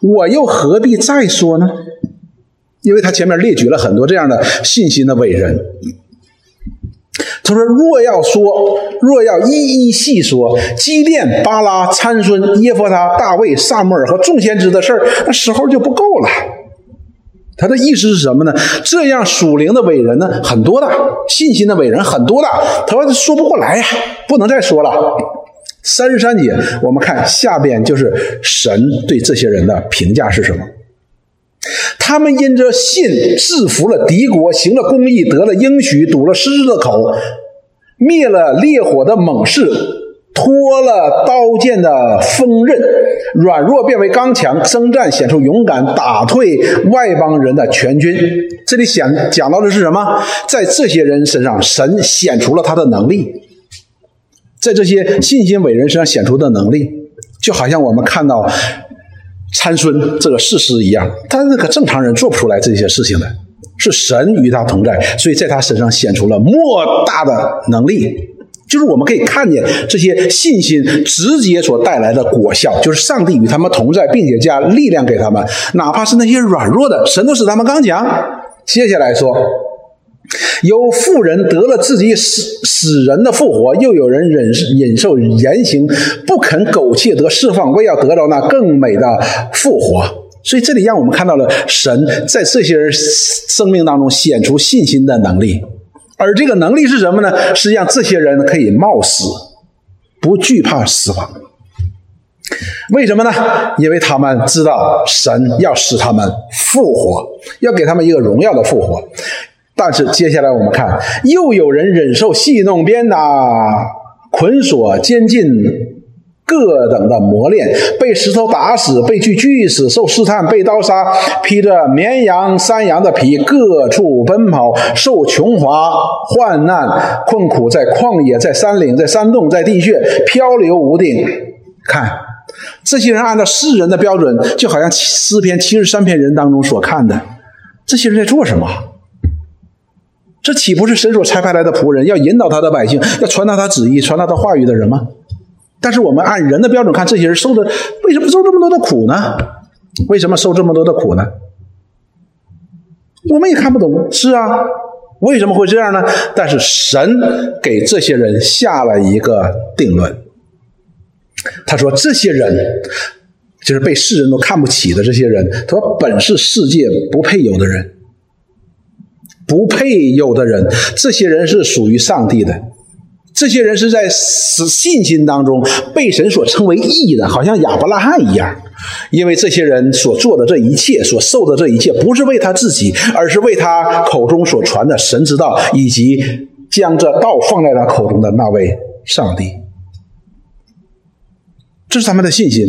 A: 我又何必再说呢？因为他前面列举了很多这样的信心的伟人。他说：“若要说，若要一一细说，基甸、巴拉、参孙、耶弗他、大卫、萨母尔和众先知的事儿，那时候就不够了。”他的意思是什么呢？这样属灵的伟人呢，很多的，信心的伟人很多的。他说说不过来呀，不能再说了。三十三节，我们看下边就是神对这些人的评价是什么？他们因着信制服了敌国，行了公义，得了应许，堵了狮子的口，灭了烈火的猛士，脱了刀剑的锋刃，软弱变为刚强，征战显出勇敢，打退外邦人的全军。这里想讲到的是什么？在这些人身上，神显出了他的能力。在这些信心伟人身上显出的能力，就好像我们看到参孙这个事实一样，他那个正常人做不出来这些事情的，是神与他同在，所以在他身上显出了莫大的能力。就是我们可以看见这些信心直接所带来的果效，就是上帝与他们同在，并且加力量给他们，哪怕是那些软弱的，神都使他们刚强。接下来说。有富人得了自己死死人的复活，又有人忍忍受严刑，不肯苟且得释放，为要得到那更美的复活。所以这里让我们看到了神在这些人生命当中显出信心的能力，而这个能力是什么呢？是让这些人可以冒死，不惧怕死亡。为什么呢？因为他们知道神要使他们复活，要给他们一个荣耀的复活。但是接下来我们看，又有人忍受戏弄、鞭打、捆锁、监禁各等的磨练，被石头打死，被锯锯死，受试探，被刀杀，披着绵羊、山羊的皮，各处奔跑，受穷乏、患难、困苦，在旷野，在山岭，在山洞，在地穴，漂流无定。看，这些人按照世人的标准，就好像诗篇七十三篇人当中所看的，这些人在做什么？这岂不是神所差派来的仆人，要引导他的百姓，要传达他旨意、传达他话语的人吗？但是我们按人的标准看，这些人受的为什么受这么多的苦呢？为什么受这么多的苦呢？我们也看不懂。是啊，为什么会这样呢？但是神给这些人下了一个定论。他说：“这些人就是被世人都看不起的这些人，他说本是世界不配有的人。”不配有的人，这些人是属于上帝的，这些人是在信心当中被神所称为义的，好像亚伯拉罕一样。因为这些人所做的这一切，所受的这一切，不是为他自己，而是为他口中所传的神之道，以及将这道放在他口中的那位上帝。这是他们的信心，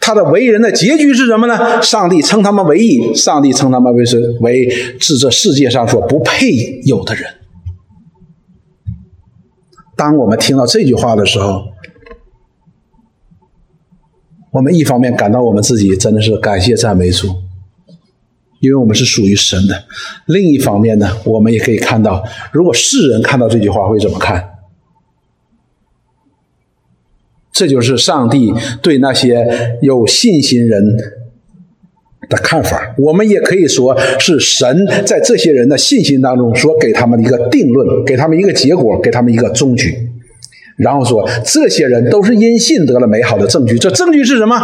A: 他的为人的结局是什么呢？上帝称他们为义，上帝称他们为是为是这世界上所不配有的人。当我们听到这句话的时候，我们一方面感到我们自己真的是感谢赞美主，因为我们是属于神的；另一方面呢，我们也可以看到，如果世人看到这句话会怎么看？这就是上帝对那些有信心人的看法。我们也可以说是神在这些人的信心当中所给他们的一个定论，给他们一个结果，给他们一个终局。然后说，这些人都是因信得了美好的证据。这证据是什么？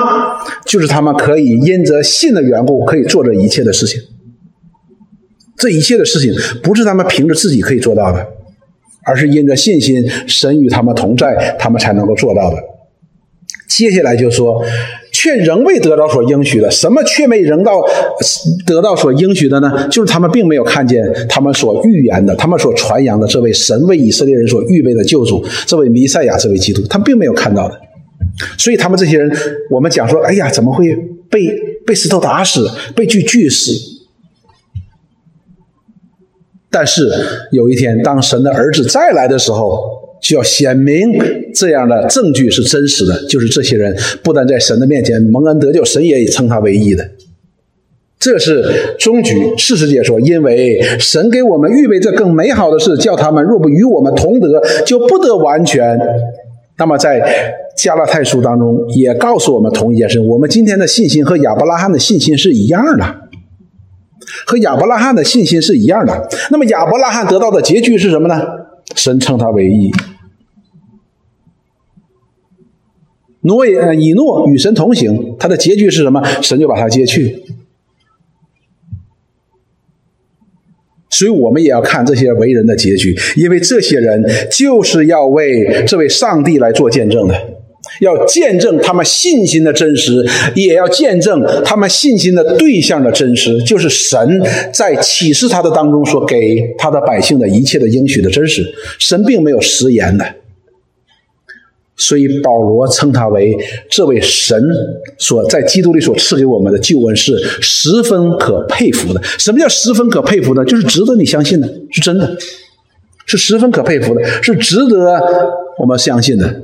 A: 就是他们可以因着信的缘故，可以做这一切的事情。这一切的事情不是他们凭着自己可以做到的，而是因着信心，神与他们同在，他们才能够做到的。接下来就说，却仍未得到所应许的。什么却没仍到得到所应许的呢？就是他们并没有看见他们所预言的、他们所传扬的这位神为以色列人所预备的救主，这位弥赛亚，这位基督，他并没有看到的。所以他们这些人，我们讲说，哎呀，怎么会被被石头打死，被锯锯死？但是有一天，当神的儿子再来的时候。就要显明这样的证据是真实的，就是这些人不但在神的面前蒙恩得救，神也称他为义的。这是终局。事实解说，因为神给我们预备这更美好的事，叫他们若不与我们同得，就不得完全那么在加拉太书当中也告诉我们同一件事：我们今天的信心和亚伯拉罕的信心是一样的，和亚伯拉罕的信心是一样的。那么亚伯拉罕得到的结局是什么呢？神称他为义。诺也以诺与神同行，他的结局是什么？神就把他接去。所以我们也要看这些为人的结局，因为这些人就是要为这位上帝来做见证的，要见证他们信心的真实，也要见证他们信心的对象的真实，就是神在启示他的当中所给他的百姓的一切的应许的真实。神并没有食言的。所以保罗称他为这位神所在基督里所赐给我们的救恩是十分可佩服的。什么叫十分可佩服呢？就是值得你相信的，是真的，是十分可佩服的，是值得我们相信的。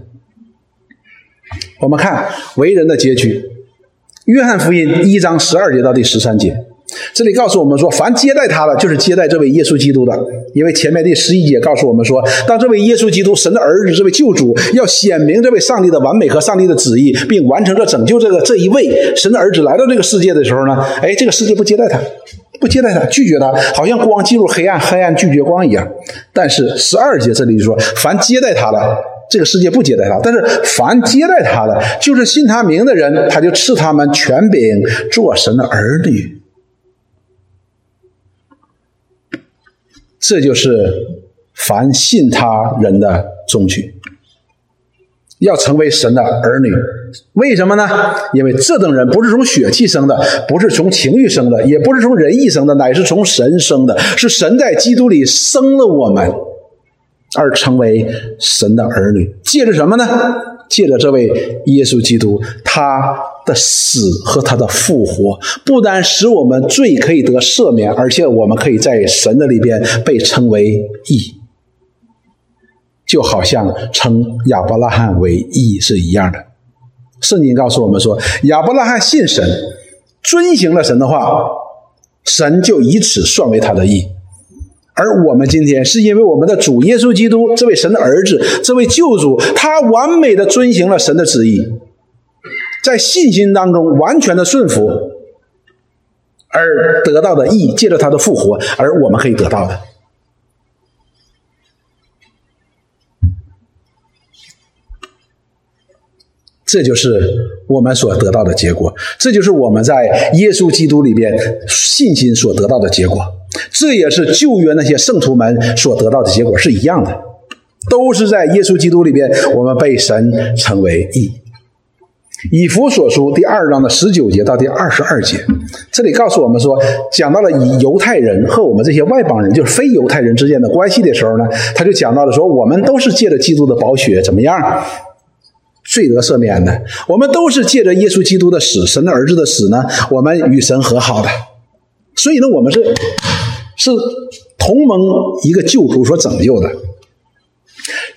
A: 我们看为人的结局，《约翰福音》一章十二节到第十三节。这里告诉我们说，凡接待他的，就是接待这位耶稣基督的。因为前面第十一节告诉我们说，当这位耶稣基督，神的儿子，这位救主，要显明这位上帝的完美和上帝的旨意，并完成这拯救这个这一位神的儿子来到这个世界的时候呢，哎，这个世界不接待他，不接待他，拒绝他，好像光进入黑暗，黑暗拒绝光一样。但是十二节这里说，凡接待他的，这个世界不接待他；但是凡接待他的，就是信他名的人，他就赐他们权柄，做神的儿女。这就是凡信他人的终局，要成为神的儿女。为什么呢？因为这等人不是从血气生的，不是从情欲生的，也不是从人意生的，乃是从神生的。是神在基督里生了我们，而成为神的儿女。借着什么呢？借着这位耶稣基督，他。的死和他的复活，不单使我们罪可以得赦免，而且我们可以在神的里边被称为义，就好像称亚伯拉罕为义是一样的。圣经告诉我们说，亚伯拉罕信神，遵行了神的话，神就以此算为他的义。而我们今天是因为我们的主耶稣基督这位神的儿子，这位救主，他完美的遵行了神的旨意。在信心当中完全的顺服，而得到的义，借着他的复活，而我们可以得到的，这就是我们所得到的结果，这就是我们在耶稣基督里边信心所得到的结果，这也是旧约那些圣徒们所得到的结果是一样的，都是在耶稣基督里边，我们被神称为义。以弗所书第二章的十九节到第二十二节，这里告诉我们说，讲到了以犹太人和我们这些外邦人，就是非犹太人之间的关系的时候呢，他就讲到了说，我们都是借着基督的宝血怎么样，罪得赦免的，我们都是借着耶稣基督的死，神的儿子的死呢，我们与神和好的，所以呢，我们是是同盟一个救主所拯救的。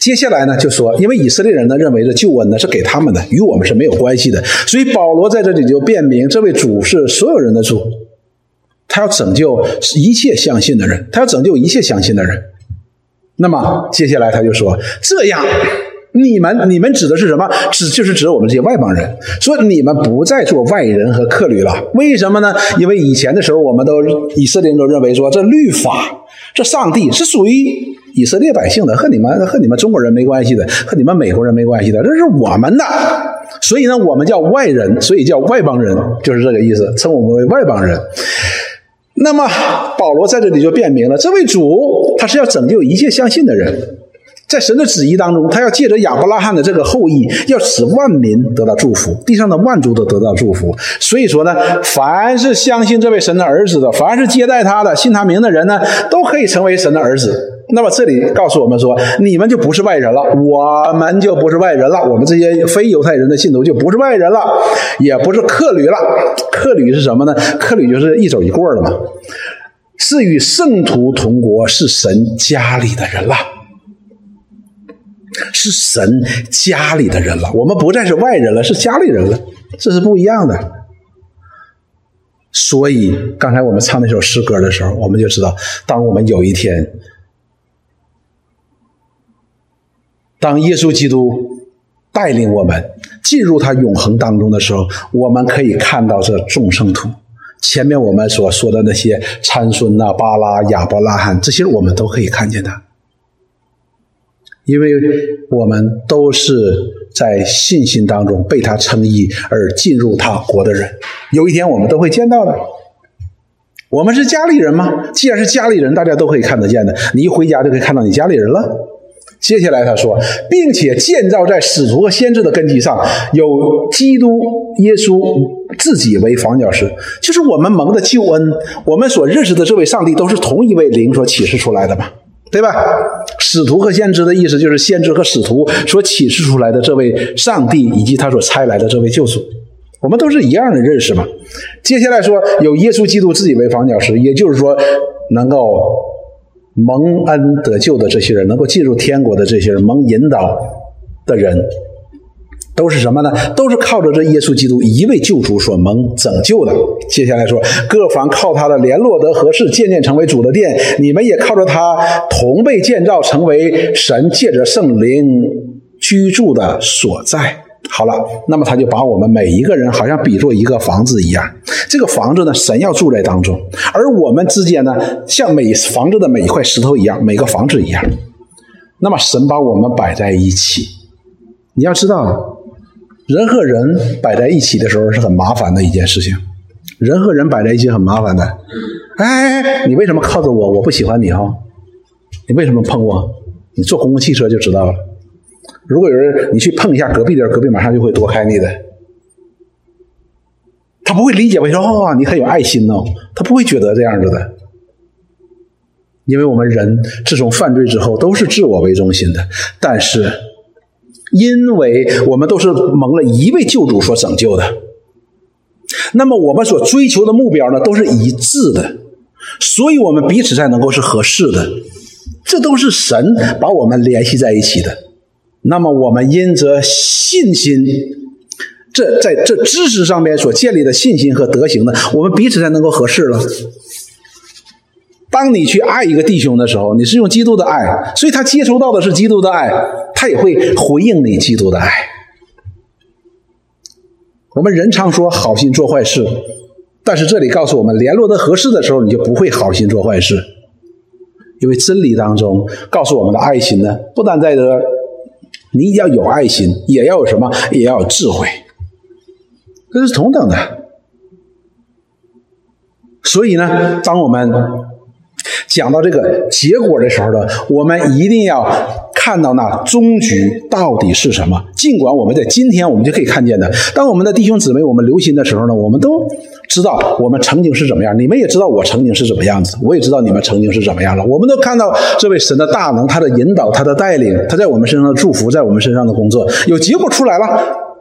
A: 接下来呢，就说，因为以色列人呢认为这救恩呢是给他们的，与我们是没有关系的，所以保罗在这里就辨明，这位主是所有人的主，他要拯救一切相信的人，他要拯救一切相信的人。那么接下来他就说，这样。你们，你们指的是什么？指就是指我们这些外邦人，说你们不再做外人和客旅了。为什么呢？因为以前的时候，我们都以色列人都认为说，这律法，这上帝是属于以色列百姓的，和你们和你们中国人没关系的，和你们美国人没关系的，这是我们的。所以呢，我们叫外人，所以叫外邦人，就是这个意思，称我们为外邦人。那么保罗在这里就辨明了，这位主他是要拯救一切相信的人。在神的旨意当中，他要借着亚伯拉罕的这个后裔，要使万民得到祝福，地上的万族都得到祝福。所以说呢，凡是相信这位神的儿子的，凡是接待他的、信他名的人呢，都可以成为神的儿子。那么这里告诉我们说，你们就不是外人了，我们就不是外人了，我们这些非犹太人的信徒就不是外人了，也不是客旅了。客旅是什么呢？客旅就是一走一过的嘛，是与圣徒同国，是神家里的人了。是神家里的人了，我们不再是外人了，是家里人了，这是不一样的。所以刚才我们唱那首诗歌的时候，我们就知道，当我们有一天，当耶稣基督带领我们进入他永恒当中的时候，我们可以看到这众生图。前面我们所说的那些参孙呐、巴拉、亚伯拉罕，这些我们都可以看见的，因为我们都是在信心当中被他称义而进入他国的人。有一天我们都会见到的。我们是家里人吗？既然是家里人，大家都可以看得见的。你一回家就可以看到你家里人了。接下来他说，并且建造在使徒和先知的根基上，有基督耶稣自己为房角石，就是我们蒙的救恩，我们所认识的这位上帝都是同一位灵所启示出来的嘛，对吧？使徒和先知的意思就是先知和使徒所启示出来的这位上帝以及他所差来的这位救主，我们都是一样的认识嘛。接下来说，有耶稣基督自己为房角石，也就是说能够。蒙恩得救的这些人，能够进入天国的这些人，蒙引导的人，都是什么呢？都是靠着这耶稣基督一位救主所蒙拯救的。接下来说，各房靠他的联络得合适，渐渐成为主的殿。你们也靠着他同被建造，成为神借着圣灵居住的所在。好了，那么他就把我们每一个人好像比作一个房子一样，这个房子呢，神要住在当中，而我们之间呢，像每房子的每一块石头一样，每个房子一样。那么神把我们摆在一起，你要知道，人和人摆在一起的时候是很麻烦的一件事情，人和人摆在一起很麻烦的。哎，你为什么靠着我？我不喜欢你哈，你为什么碰我？你坐公共汽车就知道了。如果有人你去碰一下隔壁的人，隔壁马上就会躲开你的。他不会理解为什么哦，你很有爱心哦，他不会觉得这样子的。因为我们人自从犯罪之后都是自我为中心的，但是因为我们都是蒙了一位救主所拯救的，那么我们所追求的目标呢都是一致的，所以我们彼此才能够是合适的。这都是神把我们联系在一起的。那么我们因着信心，这在这知识上面所建立的信心和德行呢，我们彼此才能够合适了。当你去爱一个弟兄的时候，你是用基督的爱，所以他接收到的是基督的爱，他也会回应你基督的爱。我们人常说好心做坏事，但是这里告诉我们，联络的合适的时候，你就不会好心做坏事，因为真理当中告诉我们的爱心呢，不但在这。你要有爱心，也要有什么？也要有智慧，这是同等的。所以呢，当我们讲到这个结果的时候呢，我们一定要。看到那终局到底是什么？尽管我们在今天我们就可以看见的，当我们的弟兄姊妹我们留心的时候呢，我们都知道我们曾经是怎么样。你们也知道我曾经是怎么样子，我也知道你们曾经是怎么样了。我们都看到这位神的大能，他的引导，他的带领，他在我们身上的祝福，在我们身上的工作有结果出来了，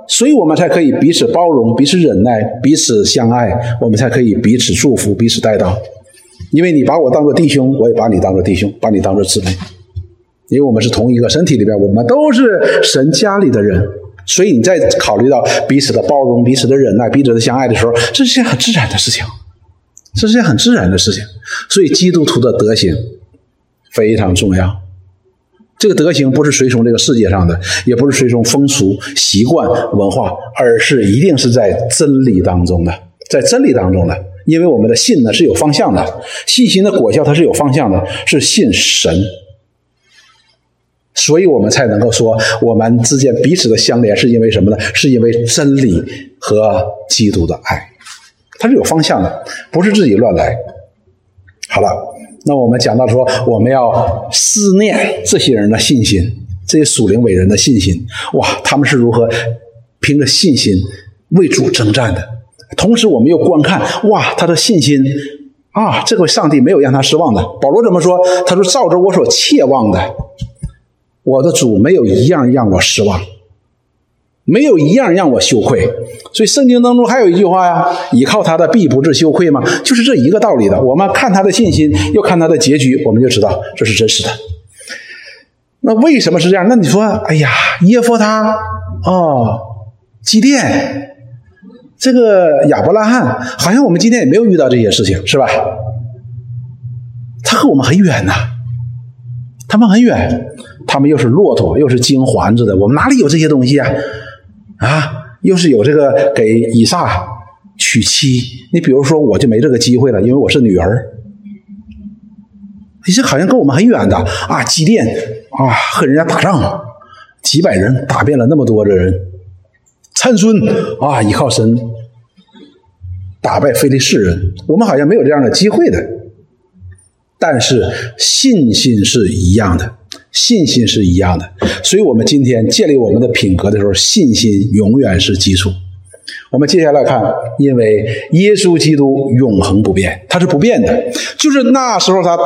A: 所以我们才可以彼此包容、彼此忍耐、彼此相爱，我们才可以彼此祝福、彼此带到。因为你把我当做弟兄，我也把你当做弟兄，把你当做姊妹。因为我们是同一个身体里边，我们都是神家里的人，所以你在考虑到彼此的包容、彼此的忍耐、彼此的相爱的时候，这是件很自然的事情，这是件很自然的事情。所以基督徒的德行非常重要。这个德行不是随从这个世界上的，也不是随从风俗习惯文化，而是一定是在真理当中的，在真理当中的。因为我们的信呢是有方向的，信心的果效它是有方向的，是信神。所以我们才能够说，我们之间彼此的相连是因为什么呢？是因为真理和基督的爱，它是有方向的，不是自己乱来。好了，那我们讲到说，我们要思念这些人的信心，这些属灵伟人的信心。哇，他们是如何凭着信心为主征战的？同时，我们又观看，哇，他的信心啊，这个上帝没有让他失望的。保罗怎么说？他说：“照着我所切望的。”我的主没有一样让我失望，没有一样让我羞愧，所以圣经当中还有一句话呀：“倚靠他的必不至羞愧吗？”就是这一个道理的。我们看他的信心，又看他的结局，我们就知道这是真实的。那为什么是这样？那你说，哎呀，耶夫他哦，基甸，这个亚伯拉罕，好像我们今天也没有遇到这些事情，是吧？他和我们很远呐，他们很远。他们又是骆驼，又是金环子的，我们哪里有这些东西啊？啊，又是有这个给以撒娶妻，你比如说我就没这个机会了，因为我是女儿。你这好像跟我们很远的啊，基甸啊，和人家打仗，几百人打遍了那么多的人，参孙啊，依靠神打败非利士人，我们好像没有这样的机会的。但是信心是一样的，信心是一样的，所以我们今天建立我们的品格的时候，信心永远是基础。我们接下来看，因为耶稣基督永恒不变，他是不变的。就是那时候他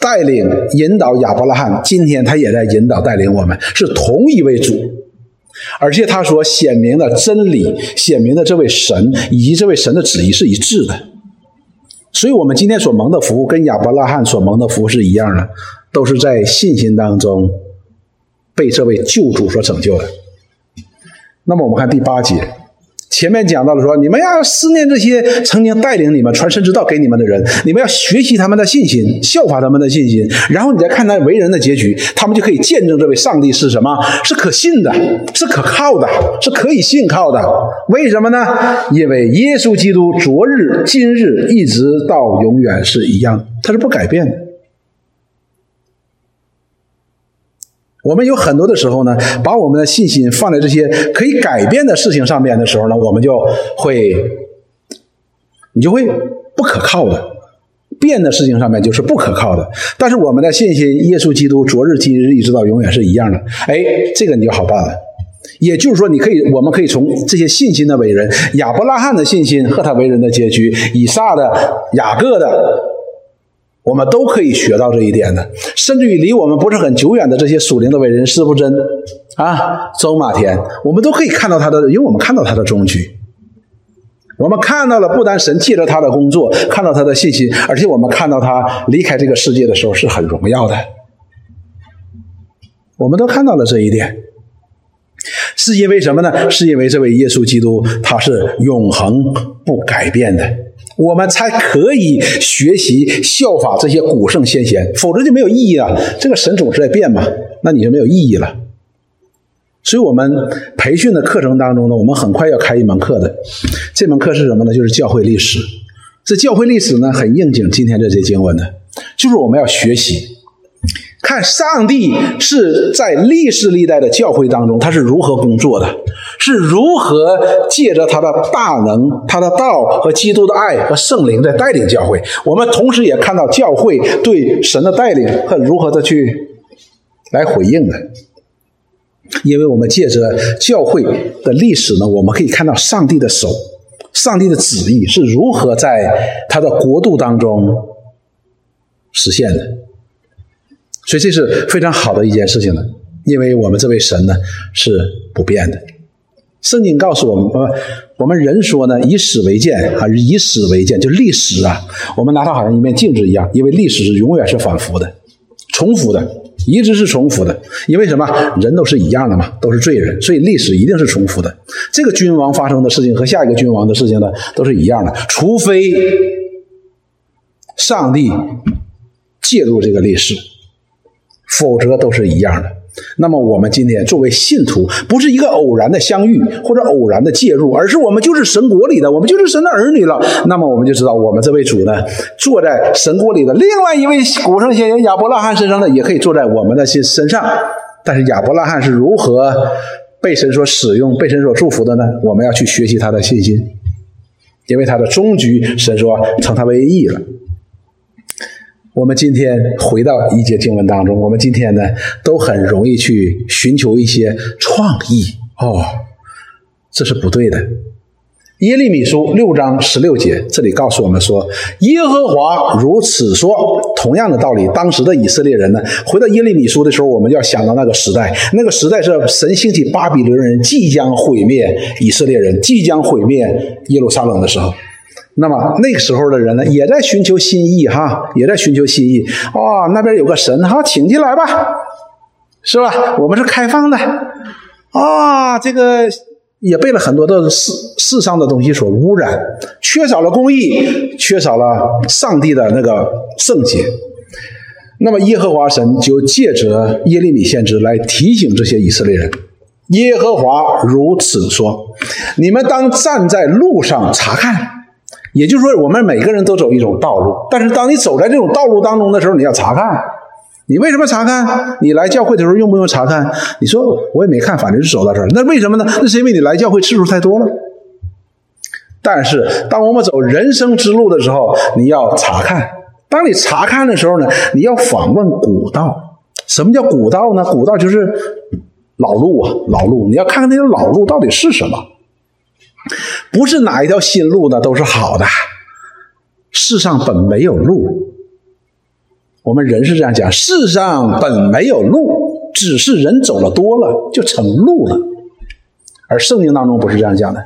A: 带领引导亚伯拉罕，今天他也在引导带领我们，是同一位主，而且他所显明的真理、显明的这位神以及这位神的旨意是一致的。所以，我们今天所蒙的福跟亚伯拉罕所蒙的福是一样的，都是在信心当中被这位救主所拯救的。那么，我们看第八节。前面讲到了说，你们要思念这些曾经带领你们传神之道给你们的人，你们要学习他们的信心，效法他们的信心，然后你再看他为人的结局，他们就可以见证这位上帝是什么，是可信的，是可靠的，是可以信靠的。为什么呢？因为耶稣基督昨日、今日一直到永远是一样，他是不改变的。我们有很多的时候呢，把我们的信心放在这些可以改变的事情上面的时候呢，我们就会，你就会不可靠的，变的事情上面就是不可靠的。但是我们的信心，耶稣基督昨日、今日一直到永远是一样的。哎，这个你就好办了。也就是说，你可以，我们可以从这些信心的伟人，亚伯拉罕的信心和他为人的结局，以撒的、雅各的。我们都可以学到这一点的，甚至于离我们不是很久远的这些属灵的伟人，师傅真啊，周马田，我们都可以看到他的，因为我们看到他的终局。我们看到了，不单神借着他的工作，看到他的信心，而且我们看到他离开这个世界的时候是很荣耀的。我们都看到了这一点，是因为什么呢？是因为这位耶稣基督他是永恒不改变的。我们才可以学习效法这些古圣先贤，否则就没有意义了。这个神总是在变嘛，那你就没有意义了。所以，我们培训的课程当中呢，我们很快要开一门课的。这门课是什么呢？就是教会历史。这教会历史呢，很应景今天这些经文的，就是我们要学习。看上帝是在历史历代的教会当中，他是如何工作的，是如何借着他的大能、他的道和基督的爱和圣灵在带领教会。我们同时也看到教会对神的带领和如何的去来回应的。因为我们借着教会的历史呢，我们可以看到上帝的手、上帝的旨意是如何在他的国度当中实现的。所以这是非常好的一件事情呢，因为我们这位神呢是不变的。圣经告诉我们，呃，我们人说呢，以史为鉴啊，以史为鉴，就历史啊，我们拿它好像一面镜子一样，因为历史是永远是反复的、重复的，一直是重复的。因为什么？人都是一样的嘛，都是罪人，所以历史一定是重复的。这个君王发生的事情和下一个君王的事情呢，都是一样的，除非上帝介入这个历史。否则都是一样的。那么我们今天作为信徒，不是一个偶然的相遇或者偶然的介入，而是我们就是神国里的，我们就是神的儿女了。那么我们就知道，我们这位主呢，坐在神国里的另外一位古圣先贤亚伯拉罕身上呢，也可以坐在我们的心身上。但是亚伯拉罕是如何被神所使用、被神所祝福的呢？我们要去学习他的信心，因为他的终局，神说称他为义了。我们今天回到一节经文当中，我们今天呢都很容易去寻求一些创意哦，这是不对的。耶利米书六章十六节，这里告诉我们说，耶和华如此说。同样的道理，当时的以色列人呢，回到耶利米书的时候，我们要想到那个时代，那个时代是神兴起巴比伦人即将毁灭以色列人，即将毁灭耶路撒冷的时候。那么那个时候的人呢，也在寻求心意哈，也在寻求心意。哦，那边有个神，好，请进来吧，是吧？我们是开放的。啊，这个也被了很多的世世上的东西所污染，缺少了公义，缺少了上帝的那个圣洁。那么耶和华神就借着耶利米先知来提醒这些以色列人：耶和华如此说，你们当站在路上查看。也就是说，我们每个人都走一种道路，但是当你走在这种道路当中的时候，你要查看。你为什么查看？你来教会的时候用不用查看？你说我也没看，反正是走到这儿。那为什么呢？那是因为你来教会次数太多了。但是当我们走人生之路的时候，你要查看。当你查看的时候呢，你要访问古道。什么叫古道呢？古道就是老路啊，老路。你要看看那个老路到底是什么。*laughs* 不是哪一条新路呢都是好的。世上本没有路，我们人是这样讲：世上本没有路，只是人走了多了就成路了。而圣经当中不是这样讲的。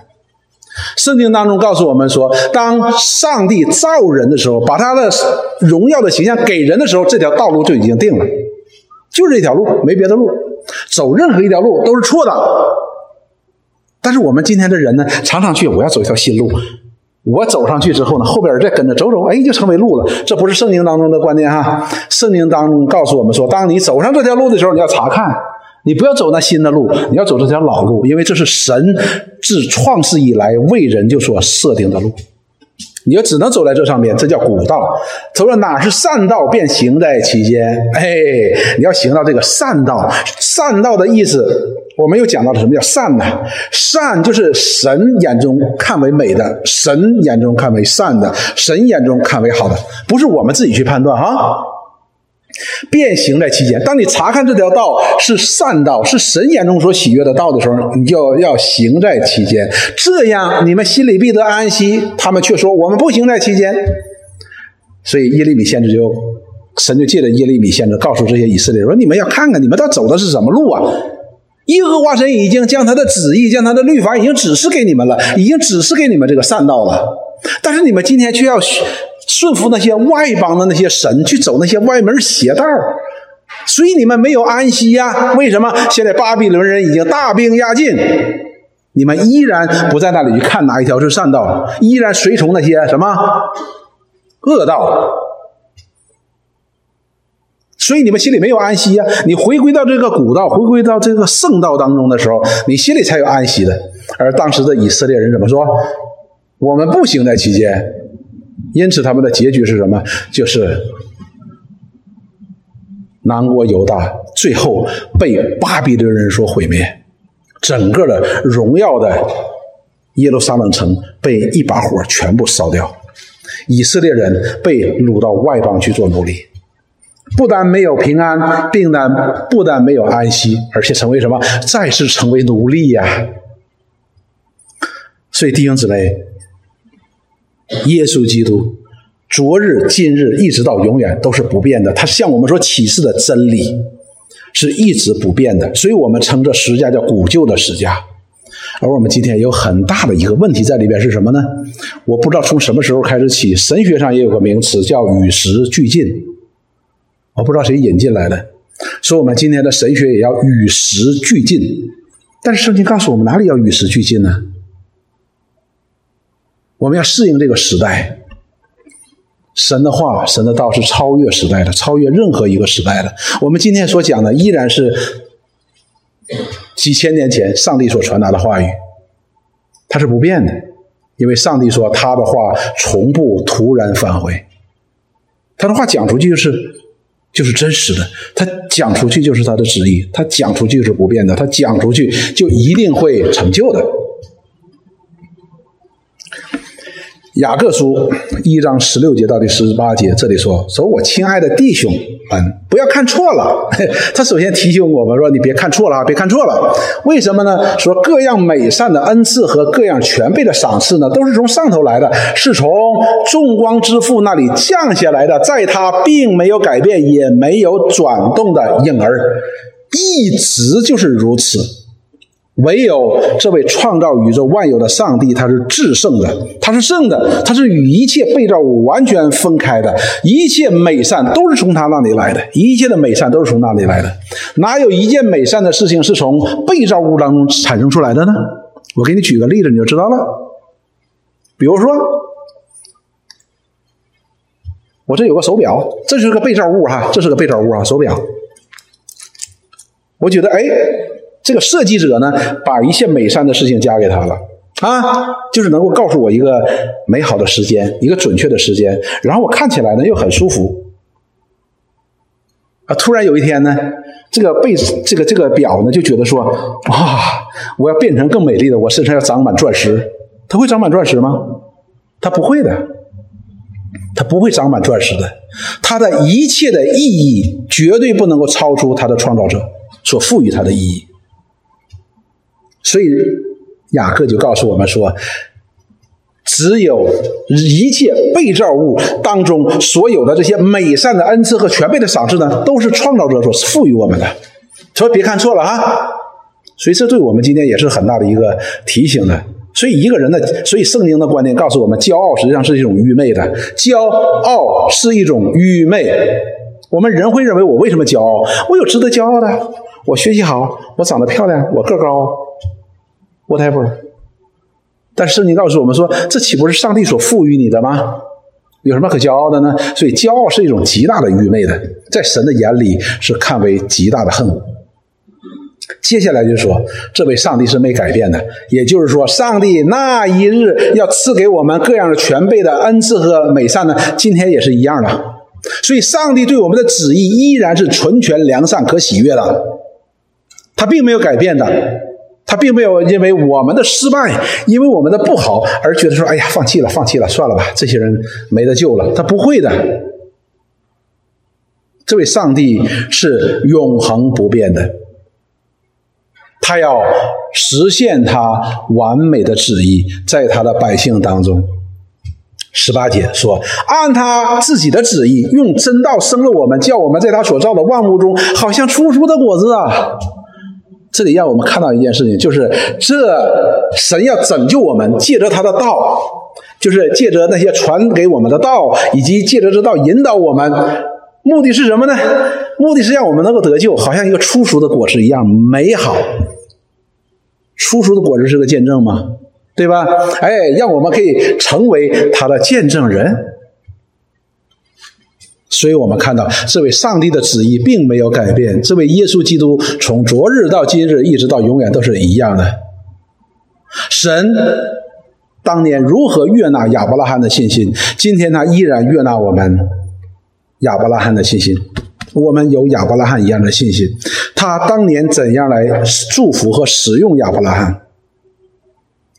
A: 圣经当中告诉我们说，当上帝造人的时候，把他的荣耀的形象给人的时候，这条道路就已经定了，就是这条路，没别的路。走任何一条路都是错的。但是我们今天的人呢，常常去，我要走一条新路，我走上去之后呢，后边再跟着走走，哎，就成为路了。这不是圣经当中的观念哈。圣经当中告诉我们说，当你走上这条路的时候，你要查看，你不要走那新的路，你要走这条老路，因为这是神自创世以来为人就所设定的路。你就只能走在这上面，这叫古道。他说哪是善道，便行在其间。哎，你要行到这个善道，善道的意思。我们又讲到了什么叫善呢？善就是神眼中看为美的，神眼中看为善的，神眼中看为好的，不是我们自己去判断哈。变形在其间，当你查看这条道是善道，是神眼中所喜悦的道的时候，你就要行在其间，这样你们心里必得安息。他们却说我们不行在其间，所以耶利米先知就神就借着耶利米先知告诉这些以色列人说：你们要看看你们要走的是什么路啊？耶和华神已经将他的旨意、将他的律法已经指示给你们了，已经指示给你们这个善道了。但是你们今天却要顺服那些外邦的那些神，去走那些歪门邪道，所以你们没有安息呀？为什么？现在巴比伦人已经大兵压境，你们依然不在那里去看哪一条是善道，依然随从那些什么恶道。所以你们心里没有安息呀！你回归到这个古道，回归到这个圣道当中的时候，你心里才有安息的。而当时的以色列人怎么说？我们不行在其间，因此他们的结局是什么？就是南国犹大最后被巴比伦人所毁灭，整个的荣耀的耶路撒冷城被一把火全部烧掉，以色列人被掳到外邦去做奴隶。不但没有平安，并但不但没有安息，而且成为什么？再次成为奴隶呀！所以弟兄姊妹，耶稣基督昨日、今日一直到永远都是不变的。他向我们所启示的真理是一直不变的。所以我们称这十架叫古旧的十架。而我们今天有很大的一个问题在里边是什么呢？我不知道从什么时候开始起，神学上也有个名词叫与时俱进。我不知道谁引进来的，说我们今天的神学也要与时俱进，但是圣经告诉我们哪里要与时俱进呢？我们要适应这个时代。神的话、神的道是超越时代的，超越任何一个时代的。我们今天所讲的依然是几千年前上帝所传达的话语，它是不变的，因为上帝说他的话从不突然返回，他的话讲出去就是。就是真实的，他讲出去就是他的旨意，他讲出去就是不变的，他讲出去就一定会成就的。雅各书一章十六节到第十八节，这里说：“说我亲爱的弟兄们，不要看错了。*laughs* ”他首先提醒我们说：“你别看错了，别看错了。为什么呢？说各样美善的恩赐和各样全备的赏赐呢，都是从上头来的，是从众光之父那里降下来的，在他并没有改变，也没有转动的婴儿，一直就是如此。”唯有这位创造宇宙万有的上帝，他是至圣的，他是圣的，他是与一切被造物完全分开的，一切美善都是从他那里来的，一切的美善都是从那里来的。哪有一件美善的事情是从被造物当中产生出来的呢？我给你举个例子，你就知道了。比如说，我这有个手表，这是个被造物哈，这是个被造物啊，手表。我觉得，哎，这个设计者呢，把一切美善的事情交给他了啊，就是能够告诉我一个美好的时间，一个准确的时间，然后我看起来呢又很舒服啊。突然有一天呢，这个被这个这个表呢就觉得说，哇，我要变成更美丽的，我身上要长满钻石，它会长满钻石吗？它不会的。它不会长满钻石的，它的一切的意义绝对不能够超出它的创造者所赋予它的意义。所以雅各就告诉我们说，只有一切被造物当中所有的这些美善的恩赐和全备的赏赐呢，都是创造者所赋予我们的。所以别看错了啊！所以这对我们今天也是很大的一个提醒的。所以一个人的，所以圣经的观念告诉我们，骄傲实际上是一种愚昧的。骄傲是一种愚昧。我们人会认为，我为什么骄傲？我有值得骄傲的。我学习好，我长得漂亮，我个高，whatever。但圣经告诉我们说，这岂不是上帝所赋予你的吗？有什么可骄傲的呢？所以骄傲是一种极大的愚昧的，在神的眼里是看为极大的恨。接下来就说，这位上帝是没改变的，也就是说，上帝那一日要赐给我们各样的全备的恩赐和美善呢，今天也是一样的。所以，上帝对我们的旨意依然是纯全、良善、可喜悦的，他并没有改变的，他并没有因为我们的失败、因为我们的不好而觉得说：“哎呀，放弃了，放弃了，算了吧，这些人没得救了。”他不会的，这位上帝是永恒不变的。他要实现他完美的旨意，在他的百姓当中。十八节说：“按他自己的旨意，用真道生了我们，叫我们在他所造的万物中，好像出熟的果子啊。”这里让我们看到一件事情，就是这神要拯救我们，借着他的道，就是借着那些传给我们的道，以及借着这道引导我们，目的是什么呢？目的是让我们能够得救，好像一个出熟的果实一样美好。出熟的果实是个见证吗？对吧？哎，让我们可以成为他的见证人。所以我们看到，这位上帝的旨意并没有改变。这位耶稣基督从昨日到今日，一直到永远都是一样的。神当年如何悦纳亚伯拉罕的信心，今天他依然悦纳我们亚伯拉罕的信心。我们有亚伯拉罕一样的信心，他当年怎样来祝福和使用亚伯拉罕，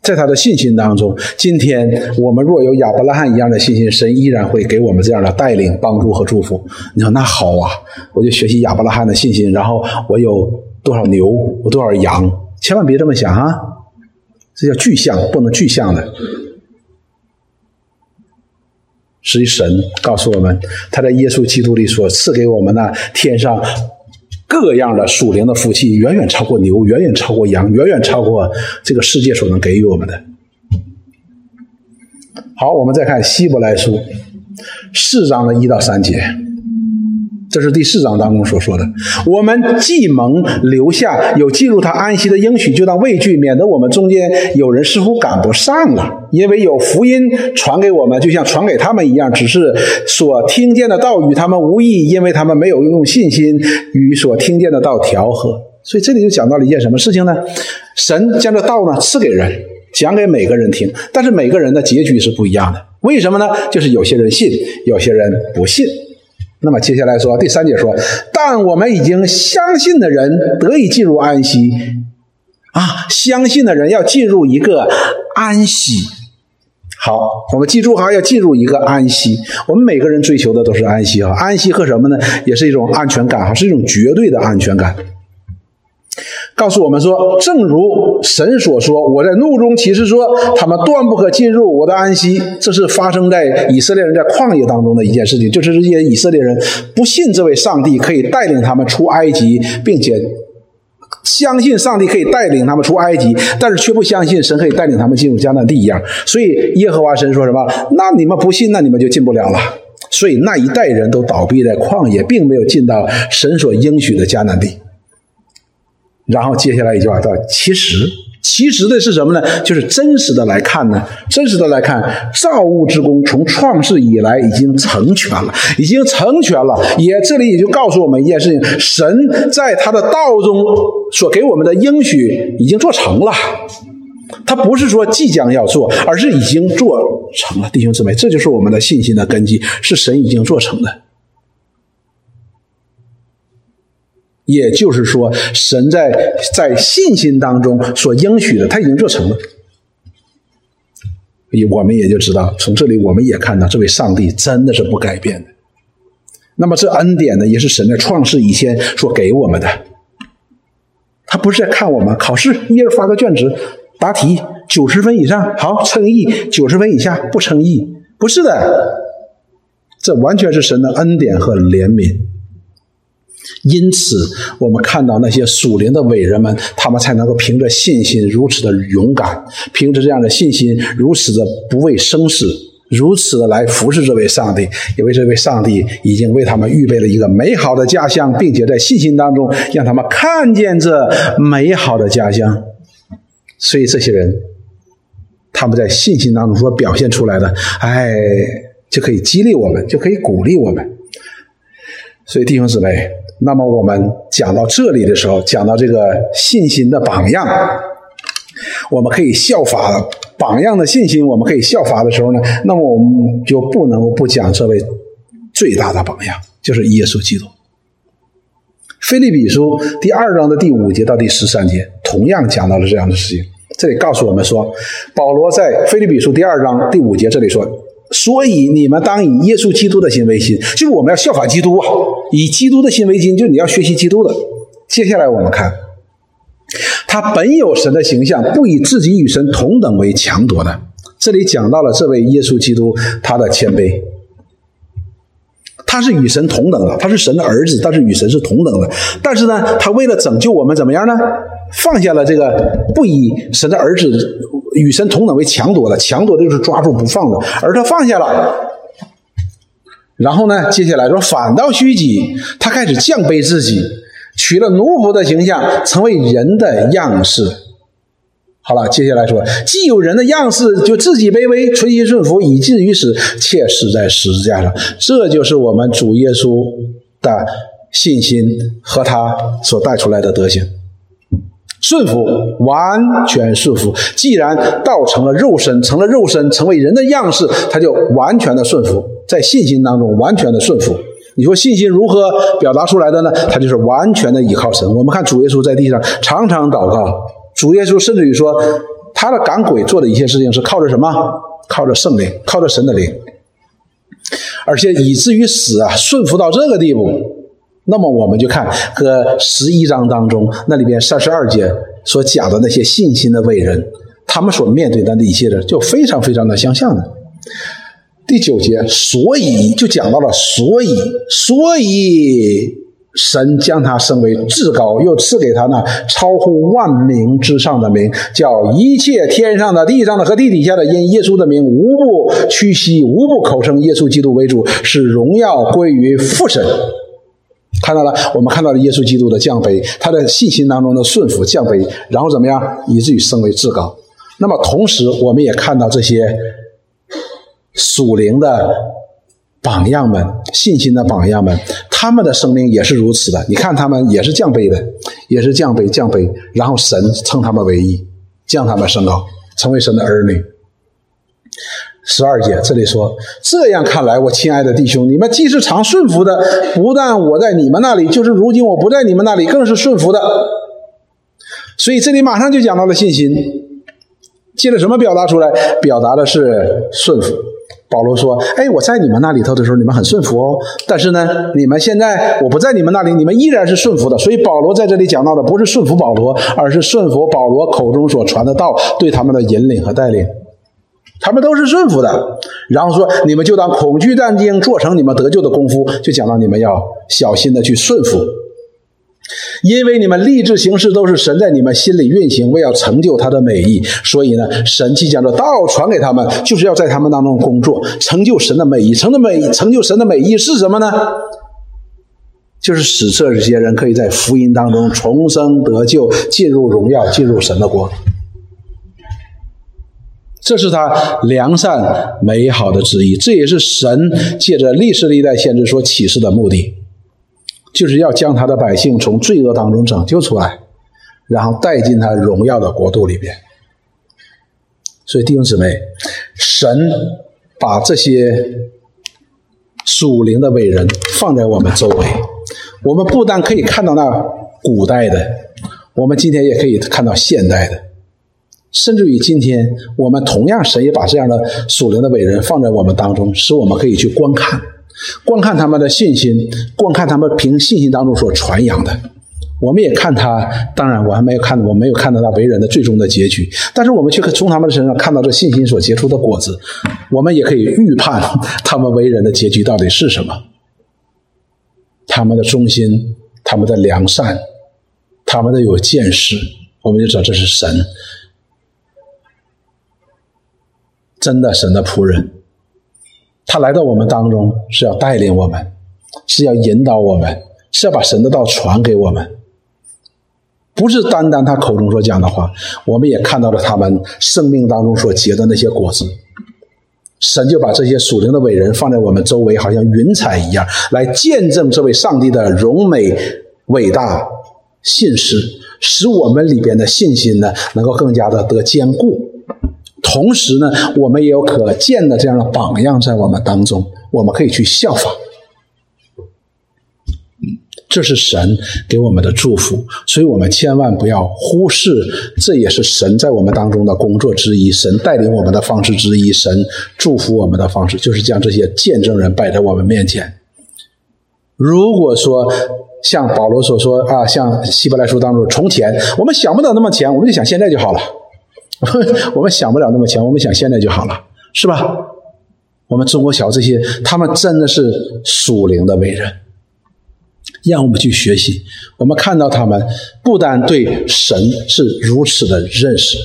A: 在他的信心当中，今天我们若有亚伯拉罕一样的信心，神依然会给我们这样的带领、帮助和祝福。你说那好啊，我就学习亚伯拉罕的信心，然后我有多少牛，我多少羊，千万别这么想啊，这叫具象，不能具象的。实际神告诉我们，他在耶稣基督里所赐给我们的天上各样的属灵的福气，远远超过牛，远远超过羊，远远超过这个世界所能给予我们的。好，我们再看希伯来书四章的一到三节。这是第四章当中所说的。我们既蒙留下有进入他安息的应许，就当畏惧，免得我们中间有人似乎赶不上了。因为有福音传给我们，就像传给他们一样，只是所听见的道与他们无异，因为他们没有用信心与所听见的道调和。所以这里就讲到了一件什么事情呢？神将这道呢赐给人，讲给每个人听，但是每个人的结局是不一样的。为什么呢？就是有些人信，有些人不信。那么接下来说第三节说，但我们已经相信的人得以进入安息啊，相信的人要进入一个安息。好，我们记住哈，要进入一个安息。我们每个人追求的都是安息啊，安息和什么呢？也是一种安全感哈，是一种绝对的安全感。告诉我们说，正如神所说，我在怒中其实说，他们断不可进入我的安息。这是发生在以色列人在旷野当中的一件事情，就是这些以色列人不信这位上帝可以带领他们出埃及，并且相信上帝可以带领他们出埃及，但是却不相信神可以带领他们进入迦南地一样。所以耶和华神说什么？那你们不信，那你们就进不了了。所以那一代人都倒闭在旷野，并没有进到神所应许的迦南地。然后接下来一句话，叫其实其实的是什么呢？就是真实的来看呢，真实的来看，造物之功从创世以来已经成全了，已经成全了。也这里也就告诉我们一件事情：神在他的道中所给我们的应许已经做成了。他不是说即将要做，而是已经做成了。弟兄姊妹，这就是我们的信心的根基，是神已经做成的。也就是说，神在在信心当中所应许的，他已经做成了。我们也就知道，从这里我们也看到，这位上帝真的是不改变的。那么这恩典呢，也是神在创世以前所给我们的。他不是在看我们考试，一人发个卷子，答题九十分以上好称义，九十分以下不称义，不是的。这完全是神的恩典和怜悯。因此，我们看到那些属灵的伟人们，他们才能够凭着信心如此的勇敢，凭着这样的信心如此的不畏生死，如此的来服侍这位上帝，因为这位上帝已经为他们预备了一个美好的家乡，并且在信心当中让他们看见这美好的家乡。所以，这些人他们在信心当中所表现出来的，哎，就可以激励我们，就可以鼓励我们。所以，弟兄姊妹。那么我们讲到这里的时候，讲到这个信心的榜样，我们可以效法榜样的信心，我们可以效法的时候呢，那么我们就不能不讲这位最大的榜样，就是耶稣基督。菲利比书第二章的第五节到第十三节，同样讲到了这样的事情。这里告诉我们说，保罗在菲利比书第二章第五节这里说。所以你们当以耶稣基督的心为心，就是我们要效法基督啊，以基督的心为心，就是你要学习基督的。接下来我们看，他本有神的形象，不以自己与神同等为强夺的。这里讲到了这位耶稣基督他的谦卑，他是与神同等的，他是神的儿子，但是与神是同等的。但是呢，他为了拯救我们，怎么样呢？放下了这个不以神的儿子。与神同等为强夺的，强夺的就是抓住不放的，而他放下了。然后呢，接下来说反倒虚己，他开始降卑自己，取了奴仆的形象，成为人的样式。好了，接下来说，既有人的样式，就自己卑微，存心顺服，以至于死，且死在十字架上。这就是我们主耶稣的信心和他所带出来的德行。顺服，完全顺服。既然道成了肉身，成了肉身，成为人的样式，他就完全的顺服，在信心当中完全的顺服。你说信心如何表达出来的呢？他就是完全的依靠神。我们看主耶稣在地上常常祷告，主耶稣甚至于说，他的赶鬼做的一切事情是靠着什么？靠着圣灵，靠着神的灵，而且以至于死啊，顺服到这个地步。那么我们就看和十一章当中那里边三十二节所讲的那些信心的伟人，他们所面对的那些人就非常非常的相像的。第九节，所以就讲到了，所以所以神将他升为至高，又赐给他那超乎万名之上的名，叫一切天上的、地上的和地底下的，因耶稣的名，无不屈膝，无不口称耶稣基督为主，使荣耀归于父神。看到了，我们看到了耶稣基督的降卑，他的信心当中的顺服降卑，然后怎么样，以至于升为至高。那么同时，我们也看到这些属灵的榜样们，信心的榜样们，他们的生命也是如此的。你看，他们也是降卑的，也是降卑降卑，然后神称他们为义，降他们升高，成为神的儿女。十二节这里说，这样看来，我亲爱的弟兄，你们既是常顺服的，不但我在你们那里，就是如今我不在你们那里，更是顺服的。所以这里马上就讲到了信心，借着什么表达出来？表达的是顺服。保罗说：“哎，我在你们那里头的时候，你们很顺服哦。但是呢，你们现在我不在你们那里，你们依然是顺服的。所以保罗在这里讲到的不是顺服保罗，而是顺服保罗口中所传的道对他们的引领和带领。”他们都是顺服的，然后说：“你们就当恐惧战惊，做成你们得救的功夫。”就讲到你们要小心的去顺服，因为你们立志行事都是神在你们心里运行，为要成就他的美意。所以呢，神既将这道传给他们，就是要在他们当中工作，成就神的美意。成的美，成就神的美意是什么呢？就是使这些人可以在福音当中重生得救，进入荣耀，进入神的国。这是他良善美好的旨意，这也是神借着历史历代先知所启示的目的，就是要将他的百姓从罪恶当中拯救出来，然后带进他荣耀的国度里边。所以弟兄姊妹，神把这些属灵的伟人放在我们周围，我们不但可以看到那古代的，我们今天也可以看到现代的。甚至于今天，我们同样，神也把这样的属灵的伟人放在我们当中，使我们可以去观看，观看他们的信心，观看他们凭信心当中所传扬的。我们也看他，当然我还没有看，我没有看到他为人的最终的结局，但是我们却可从他们的身上看到这信心所结出的果子，我们也可以预判他们为人的结局到底是什么。他们的忠心，他们的良善，他们的有见识，我们就知道这是神。真的，神的仆人，他来到我们当中是要带领我们，是要引导我们，是要把神的道传给我们，不是单单他口中所讲的话。我们也看到了他们生命当中所结的那些果子，神就把这些属灵的伟人放在我们周围，好像云彩一样，来见证这位上帝的荣美、伟大、信实，使我们里边的信心呢，能够更加的得坚固。同时呢，我们也有可见的这样的榜样在我们当中，我们可以去效仿。这是神给我们的祝福，所以我们千万不要忽视，这也是神在我们当中的工作之一，神带领我们的方式之一，神祝福我们的方式，就是将这些见证人摆在我们面前。如果说像保罗所说啊，像希伯来书当中，从前我们想不到那么前，我们就想现在就好了。*laughs* 我们想不了那么强，我们想现在就好了，是吧？我们中国小这些，他们真的是属灵的伟人，让我们去学习。我们看到他们不单对神是如此的认识，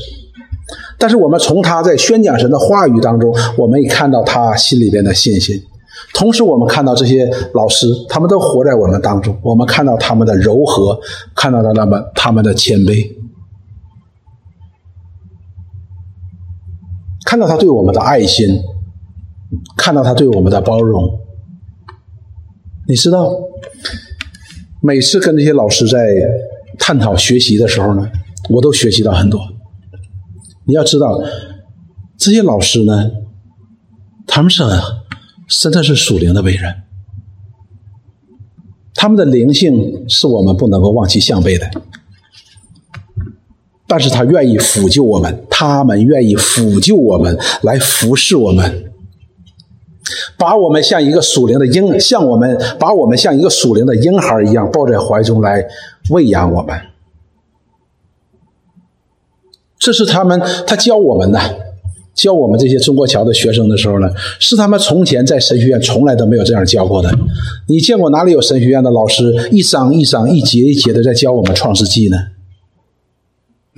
A: 但是我们从他在宣讲神的话语当中，我们也看到他心里边的信心。同时，我们看到这些老师，他们都活在我们当中，我们看到他们的柔和，看到了他们他们的谦卑。看到他对我们的爱心，看到他对我们的包容，你知道，每次跟那些老师在探讨学习的时候呢，我都学习到很多。你要知道，这些老师呢，他们是真的是属灵的伟人，他们的灵性是我们不能够望其项背的。但是他愿意辅救我们，他们愿意辅救我们，来服侍我们，把我们像一个属灵的婴，像我们把我们像一个属灵的婴孩一样抱在怀中来喂养我们。这是他们，他教我们的，教我们这些中国桥的学生的时候呢，是他们从前在神学院从来都没有这样教过的。你见过哪里有神学院的老师一章一章、一节一节的在教我们创世纪呢？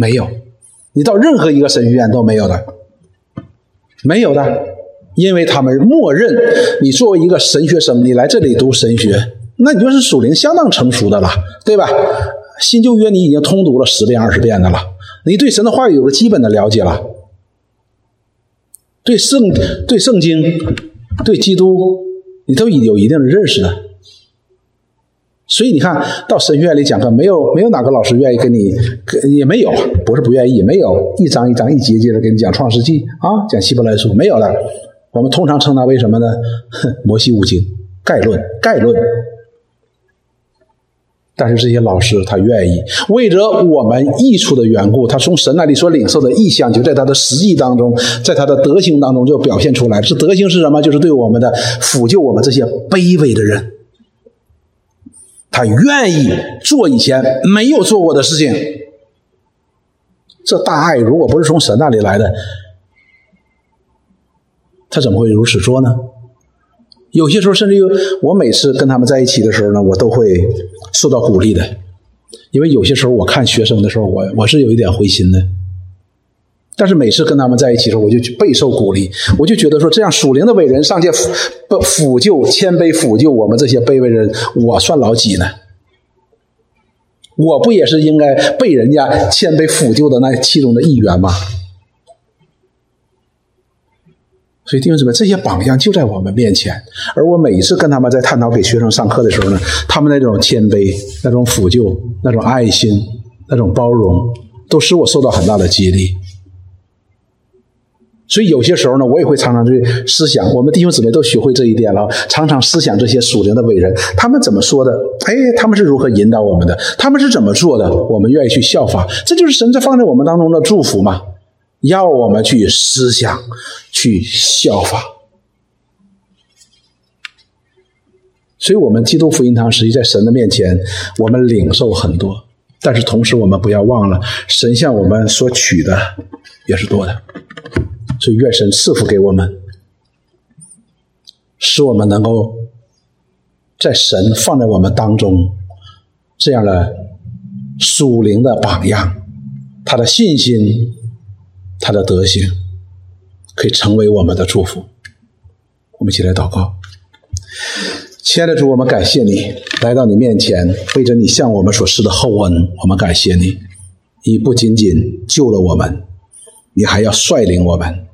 A: 没有，你到任何一个神学院都没有的，没有的，因为他们默认你作为一个神学生，你来这里读神学，那你就是属灵相当成熟的了，对吧？新旧约你已经通读了十遍二十遍的了，你对神的话语有个基本的了解了，对圣对圣经对基督你都有一定的认识了。所以你看到神学院里讲课，没有没有哪个老师愿意跟你，也没有，不是不愿意，没有一章一章一节节的给你讲创世纪啊，讲希伯来书，没有的。我们通常称它为什么呢？*laughs* 摩西五经概论，概论。但是这些老师他愿意为着我们益处的缘故，他从神那里所领受的意向，就在他的实际当中，在他的德行当中就表现出来。这德行是什么？就是对我们的辅救我们这些卑微的人。他愿意做以前没有做过的事情，这大爱如果不是从神那里来的，他怎么会如此做呢？有些时候，甚至于我每次跟他们在一起的时候呢，我都会受到鼓励的，因为有些时候我看学生的时候，我我是有一点灰心的。但是每次跟他们在一起的时候，我就备受鼓励，我就觉得说，这样属灵的伟人上界不辅救、谦卑辅救我们这些卑微人，我算老几呢？我不也是应该被人家谦卑辅救的那其中的一员吗？所以弟兄姊妹，这些榜样就在我们面前。而我每一次跟他们在探讨给学生上课的时候呢，他们那种谦卑、那种抚救、那种爱心、那种包容，都使我受到很大的激励。所以有些时候呢，我也会常常去思想，我们弟兄姊妹都学会这一点了，常常思想这些属灵的伟人，他们怎么说的？哎，他们是如何引导我们的？他们是怎么做的？我们愿意去效法，这就是神在放在我们当中的祝福嘛。要我们去思想，去效法，所以，我们基督福音堂实际在神的面前，我们领受很多，但是同时，我们不要忘了，神向我们所取的也是多的，所以，愿神赐福给我们，使我们能够在神放在我们当中这样的属灵的榜样，他的信心。他的德行可以成为我们的祝福。我们一起来祷告，亲爱的主，我们感谢你来到你面前，为着你向我们所施的厚恩，我们感谢你。你不仅仅救了我们，你还要率领我们，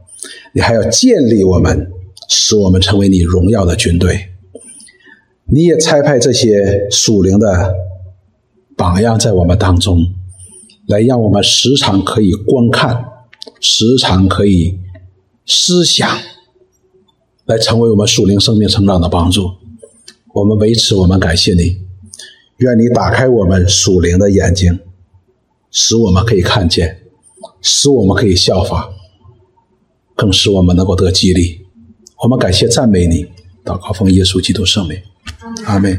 A: 你还要建立我们，使我们成为你荣耀的军队。你也差派这些属灵的榜样在我们当中，来让我们时常可以观看。时常可以思想，来成为我们属灵生命成长的帮助。我们维持，我们感谢你。愿你打开我们属灵的眼睛，使我们可以看见，使我们可以效法，更使我们能够得激励。我们感谢赞美你，祷告奉耶稣基督圣名，阿门。